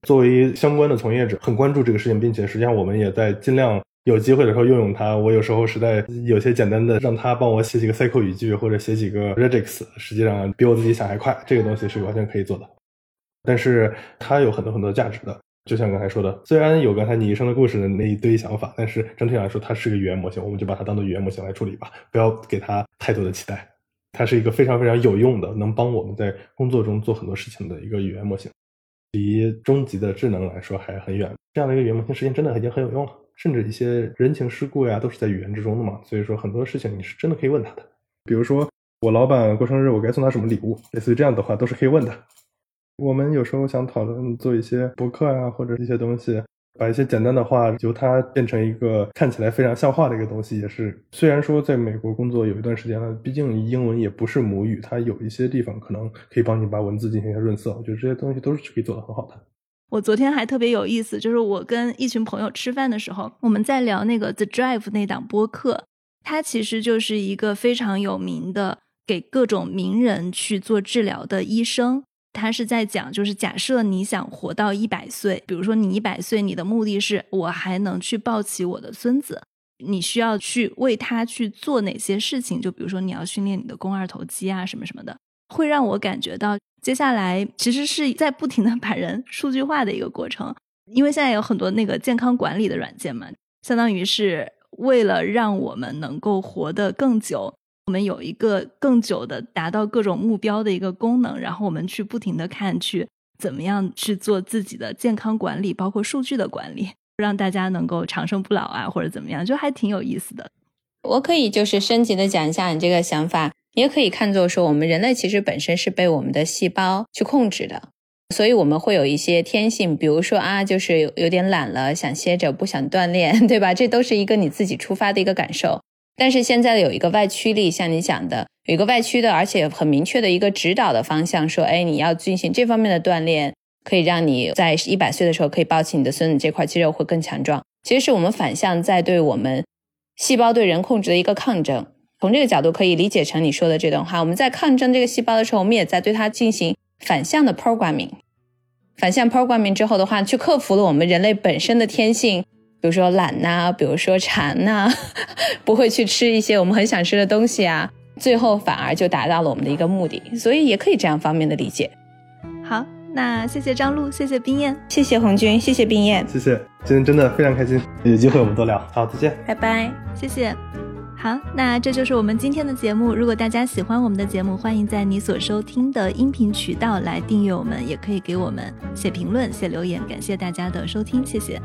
作为相关的从业者，很关注这个事情，并且实际上我们也在尽量有机会的时候用用它。我有时候实在有些简单的，让它帮我写几个 SQL 语句或者写几个 Regex，实际上比我自己想还快。这个东西是完全可以做的，但是它有很多很多价值的。就像刚才说的，虽然有刚才你一生的故事的那一堆想法，但是整体来说，它是个语言模型，我们就把它当做语言模型来处理吧，不要给它太多的期待。它是一个非常非常有用的，能帮我们在工作中做很多事情的一个语言模型，离终极的智能来说还很远。这样的一个语言模型，实际真的已经很有用了，甚至一些人情世故呀，都是在语言之中的嘛。所以说，很多事情你是真的可以问他的，比如说我老板过生日，我该送他什么礼物，类似于这样的话，都是可以问的。我们有时候想讨论做一些博客啊，或者一些东西，把一些简单的话由它变成一个看起来非常像话的一个东西，也是。虽然说在美国工作有一段时间了，毕竟英文也不是母语，它有一些地方可能可以帮你把文字进行一下润色。我觉得这些东西都是可以做得很好的。我昨天还特别有意思，就是我跟一群朋友吃饭的时候，我们在聊那个 The Drive 那档播客，它其实就是一个非常有名的给各种名人去做治疗的医生。他是在讲，就是假设你想活到一百岁，比如说你一百岁，你的目的是我还能去抱起我的孙子，你需要去为他去做哪些事情？就比如说你要训练你的肱二头肌啊，什么什么的，会让我感觉到接下来其实是在不停的把人 数据化的一个过程，因为现在有很多那个健康管理的软件嘛，相当于是为了让我们能够活得更久。我们有一个更久的达到各种目标的一个功能，然后我们去不停的看，去怎么样去做自己的健康管理，包括数据的管理，让大家能够长生不老啊，或者怎么样，就还挺有意思的。我可以就是升级的讲一下你这个想法，也可以看作说，我们人类其实本身是被我们的细胞去控制的，所以我们会有一些天性，比如说啊，就是有有点懒了，想歇着，不想锻炼，对吧？这都是一个你自己出发的一个感受。但是现在有一个外驱力，像你讲的，有一个外驱的，而且很明确的一个指导的方向，说，哎，你要进行这方面的锻炼，可以让你在一百岁的时候可以抱起你的孙子，这块肌肉会更强壮。其实是我们反向在对我们细胞对人控制的一个抗争。从这个角度可以理解成你说的这段话。我们在抗争这个细胞的时候，我们也在对它进行反向的 programming。反向 programming 之后的话，去克服了我们人类本身的天性。比如说懒呐，比如说馋呐，不会去吃一些我们很想吃的东西啊，最后反而就达到了我们的一个目的，所以也可以这样方面的理解。好，那谢谢张璐，谢谢冰燕，谢谢红军，谢谢冰燕，谢谢，今天真的非常开心，有机会我们多聊。好，再见，拜拜，谢谢。好，那这就是我们今天的节目。如果大家喜欢我们的节目，欢迎在你所收听的音频渠道来订阅我们，也可以给我们写评论、写留言。感谢大家的收听，谢谢。